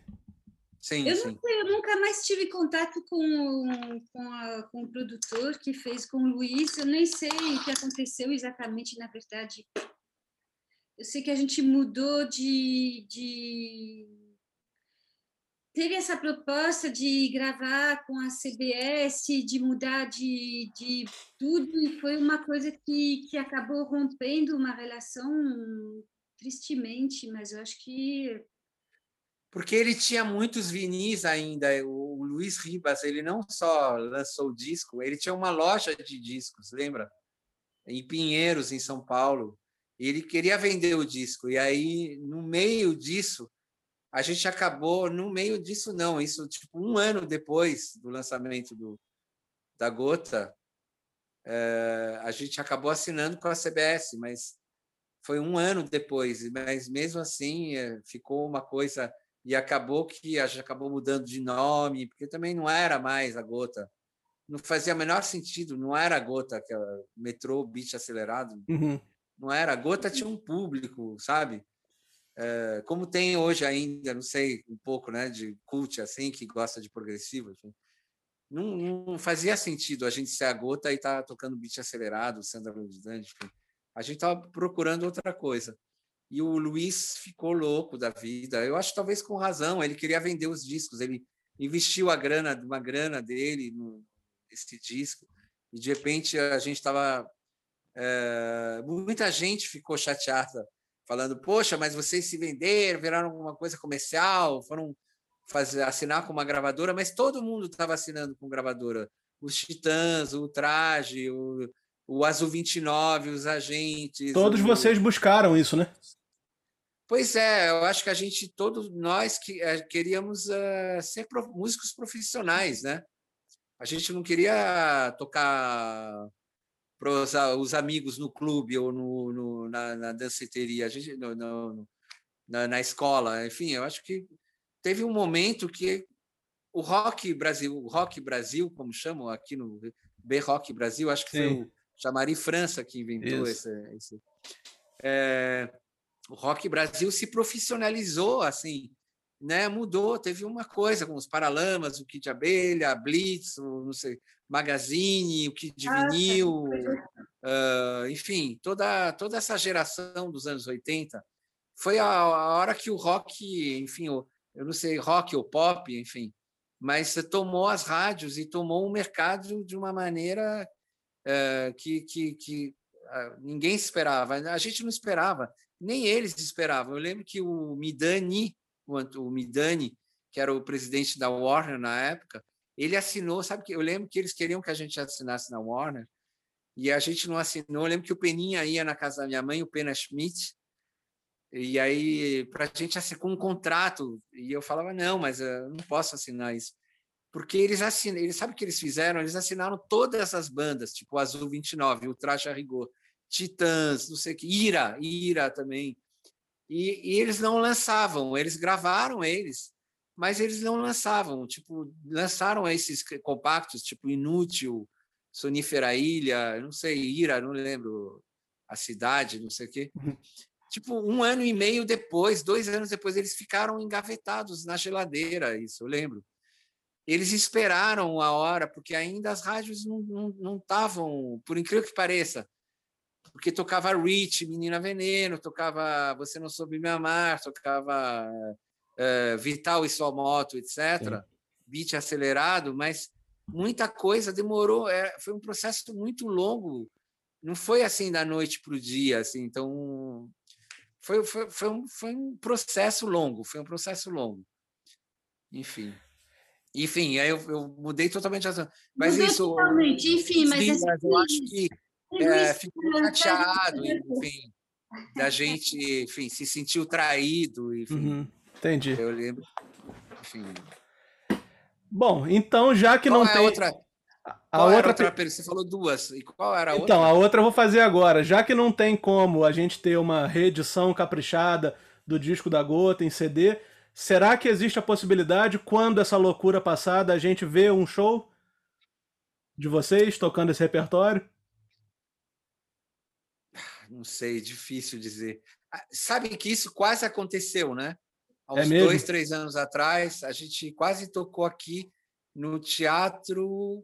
Sim, eu, sim. Sei, eu nunca mais tive contato com, com, a, com o produtor que fez com o Luiz. Eu nem sei o que aconteceu exatamente, na verdade. Eu sei que a gente mudou de, de teve essa proposta de gravar com a CBS, de mudar de, de tudo, e foi uma coisa que, que acabou rompendo uma relação tristemente, mas eu acho que porque ele tinha muitos vinis ainda. O Luiz Ribas, ele não só lançou o disco, ele tinha uma loja de discos, lembra? Em Pinheiros, em São Paulo. Ele queria vender o disco. E aí, no meio disso, a gente acabou, no meio disso, não, isso tipo um ano depois do lançamento do, da Gota, é, a gente acabou assinando com a CBS, mas foi um ano depois. Mas mesmo assim, é, ficou uma coisa e acabou que a gente acabou mudando de nome, porque também não era mais a Gota. Não fazia o menor sentido, não era a Gota, aquela metrô, beat acelerado. Uhum. Não era. A Gota tinha um público, sabe? É, como tem hoje ainda, não sei, um pouco né, de cult, assim, que gosta de progressivo. Assim. Não, não, fazia sentido a gente ser a Gota e estar tá tocando beat acelerado, Sandra Ludland. A gente estava procurando outra coisa. E o Luiz ficou louco da vida. Eu acho talvez com razão. Ele queria vender os discos. Ele investiu a grana, uma grana dele nesse disco. E de repente a gente estava é, muita gente ficou chateada, falando: Poxa, mas vocês se venderam, viraram alguma coisa comercial, foram fazer, assinar com uma gravadora, mas todo mundo estava assinando com gravadora. Os Titãs, o Traje, o, o Azul 29, os agentes. Todos o... vocês buscaram isso, né? Pois é, eu acho que a gente, todos nós que eh, queríamos uh, ser prof... músicos profissionais, né? A gente não queria tocar para os, os, amigos no clube ou no, no na, na, danceteria, a gente, no, no, na, na, escola. Enfim, eu acho que teve um momento que o rock Brasil, o rock Brasil, como chamam aqui no B Rock Brasil, acho que Sim. foi o Chamari França que inventou esse, esse é, o rock Brasil se profissionalizou assim, né? Mudou, teve uma coisa com os Paralamas, o Kit de Abelha, a Blitz, o não sei, Magazine, o Kit de ah, Vinil, uh, enfim, toda toda essa geração dos anos 80 foi a, a hora que o rock, enfim, eu não sei, rock ou pop, enfim, mas tomou as rádios e tomou o mercado de uma maneira uh, que, que, que uh, ninguém esperava. A gente não esperava nem eles esperavam. Eu lembro que o Midani, o Midani, que era o presidente da Warner na época, ele assinou, sabe que eu lembro que eles queriam que a gente assinasse na Warner e a gente não assinou. Eu lembro que o Peninha ia na casa da minha mãe, o Pena Schmidt, e aí para a gente assinar um contrato e eu falava não, mas eu não posso assinar isso porque eles assinam, eles sabe o que eles fizeram? Eles assinaram todas essas bandas, tipo Azul 29, o Traje a Rigor. Titãs, não sei o que, Ira, Ira também. E, e, eles não lançavam, eles gravaram eles, mas eles não lançavam. Tipo, lançaram esses compactos, tipo Inútil, Sonífera Ilha, não sei, Ira, não lembro, a cidade, não sei o quê. Uhum. Tipo, um ano e meio depois, dois anos depois, eles ficaram engavetados na geladeira, isso eu lembro. Eles esperaram a hora, porque ainda as rádios não estavam, por incrível que pareça, porque tocava Rich, Menina Veneno, tocava Você Não Soube Me Amar, tocava uh, Vital e Sua Moto, etc. Sim. Beat acelerado, mas muita coisa demorou, é, foi um processo muito longo, não foi assim da noite para o dia, assim, então foi, foi, foi, um, foi um processo longo, foi um processo longo. Enfim. Enfim, aí eu, eu mudei totalmente a Mas Mudou isso. Totalmente, enfim, mas, sim, mas eu acho que é, ficou chateado, enfim, da gente, enfim, se sentiu traído, enfim. Uhum, entendi. Eu lembro, enfim. Bom, então já que qual não é tem outra a qual outra, outra você falou duas. E qual era a então, outra? Então, a outra eu vou fazer agora. Já que não tem como a gente ter uma reedição caprichada do disco da Gota em CD, será que existe a possibilidade, quando essa loucura passada, a gente vê um show de vocês tocando esse repertório? Não sei, difícil dizer. Ah, sabe que isso quase aconteceu, né? Há é uns é dois, três anos atrás, a gente quase tocou aqui no teatro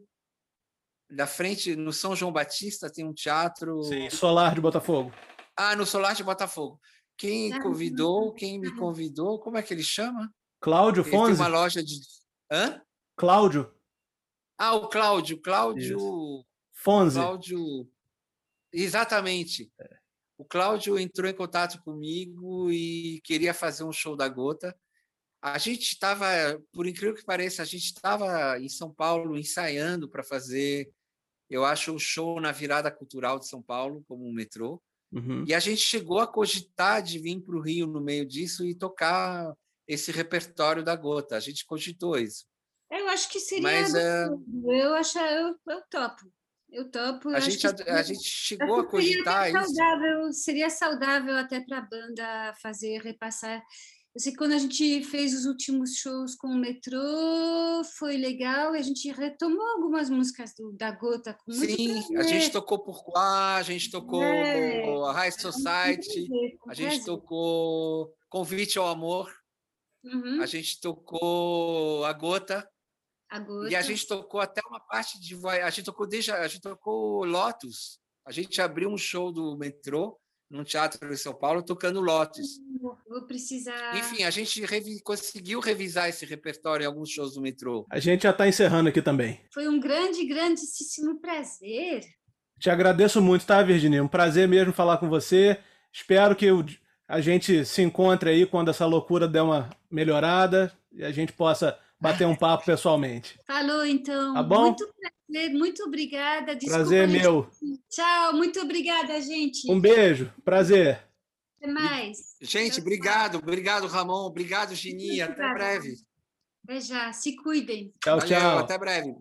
da frente, no São João Batista, tem um teatro. Sim, Solar de Botafogo. Ah, no Solar de Botafogo. Quem convidou, quem me convidou, como é que ele chama? Cláudio Fonzi. Tem uma loja de. Hã? Cláudio. Ah, o Cláudio. Cláudio. Isso. Fonzi. Cláudio. Exatamente. É. O Cláudio entrou em contato comigo e queria fazer um show da Gota. A gente estava, por incrível que pareça, a gente estava em São Paulo ensaiando para fazer, eu acho, um show na virada cultural de São Paulo, como um metrô. Uhum. E a gente chegou a cogitar de vir para o Rio no meio disso e tocar esse repertório da Gota. A gente cogitou isso. Eu acho que seria. Mas, é... Eu acho, eu, eu topo. Eu topo. A, gente, a, a, gente chegou a cogitar seria saudável, isso. Seria saudável até para a banda fazer, repassar. Eu sei que quando a gente fez os últimos shows com o metrô, foi legal, e a gente retomou algumas músicas do, da Gota. Com Sim, a gente tocou por Quá, a gente tocou é, a High Society, a gente tocou Convite ao Amor, uhum. a gente tocou a Gota. E a gente tocou até uma parte de a gente tocou desde a gente tocou Lotus. A gente abriu um show do metrô num teatro em São Paulo tocando Lotus. Vou precisar. Enfim, a gente revi... conseguiu revisar esse repertório em alguns shows do metrô. A gente já está encerrando aqui também. Foi um grande, grandíssimo prazer. Te agradeço muito, tá, Virginia? Um prazer mesmo falar com você. Espero que a gente se encontre aí quando essa loucura der uma melhorada e a gente possa bater um papo pessoalmente. Falou, então. Tá bom? Muito prazer, muito obrigada. Desculpa, Prazer é gente. meu. Tchau, muito obrigada, gente. Um beijo. Prazer. Até mais. Gente, obrigado, obrigado, Ramon. Obrigado, Gininha. Até breve. Até já. Se cuidem. Tchau, Valeu, tchau. até breve.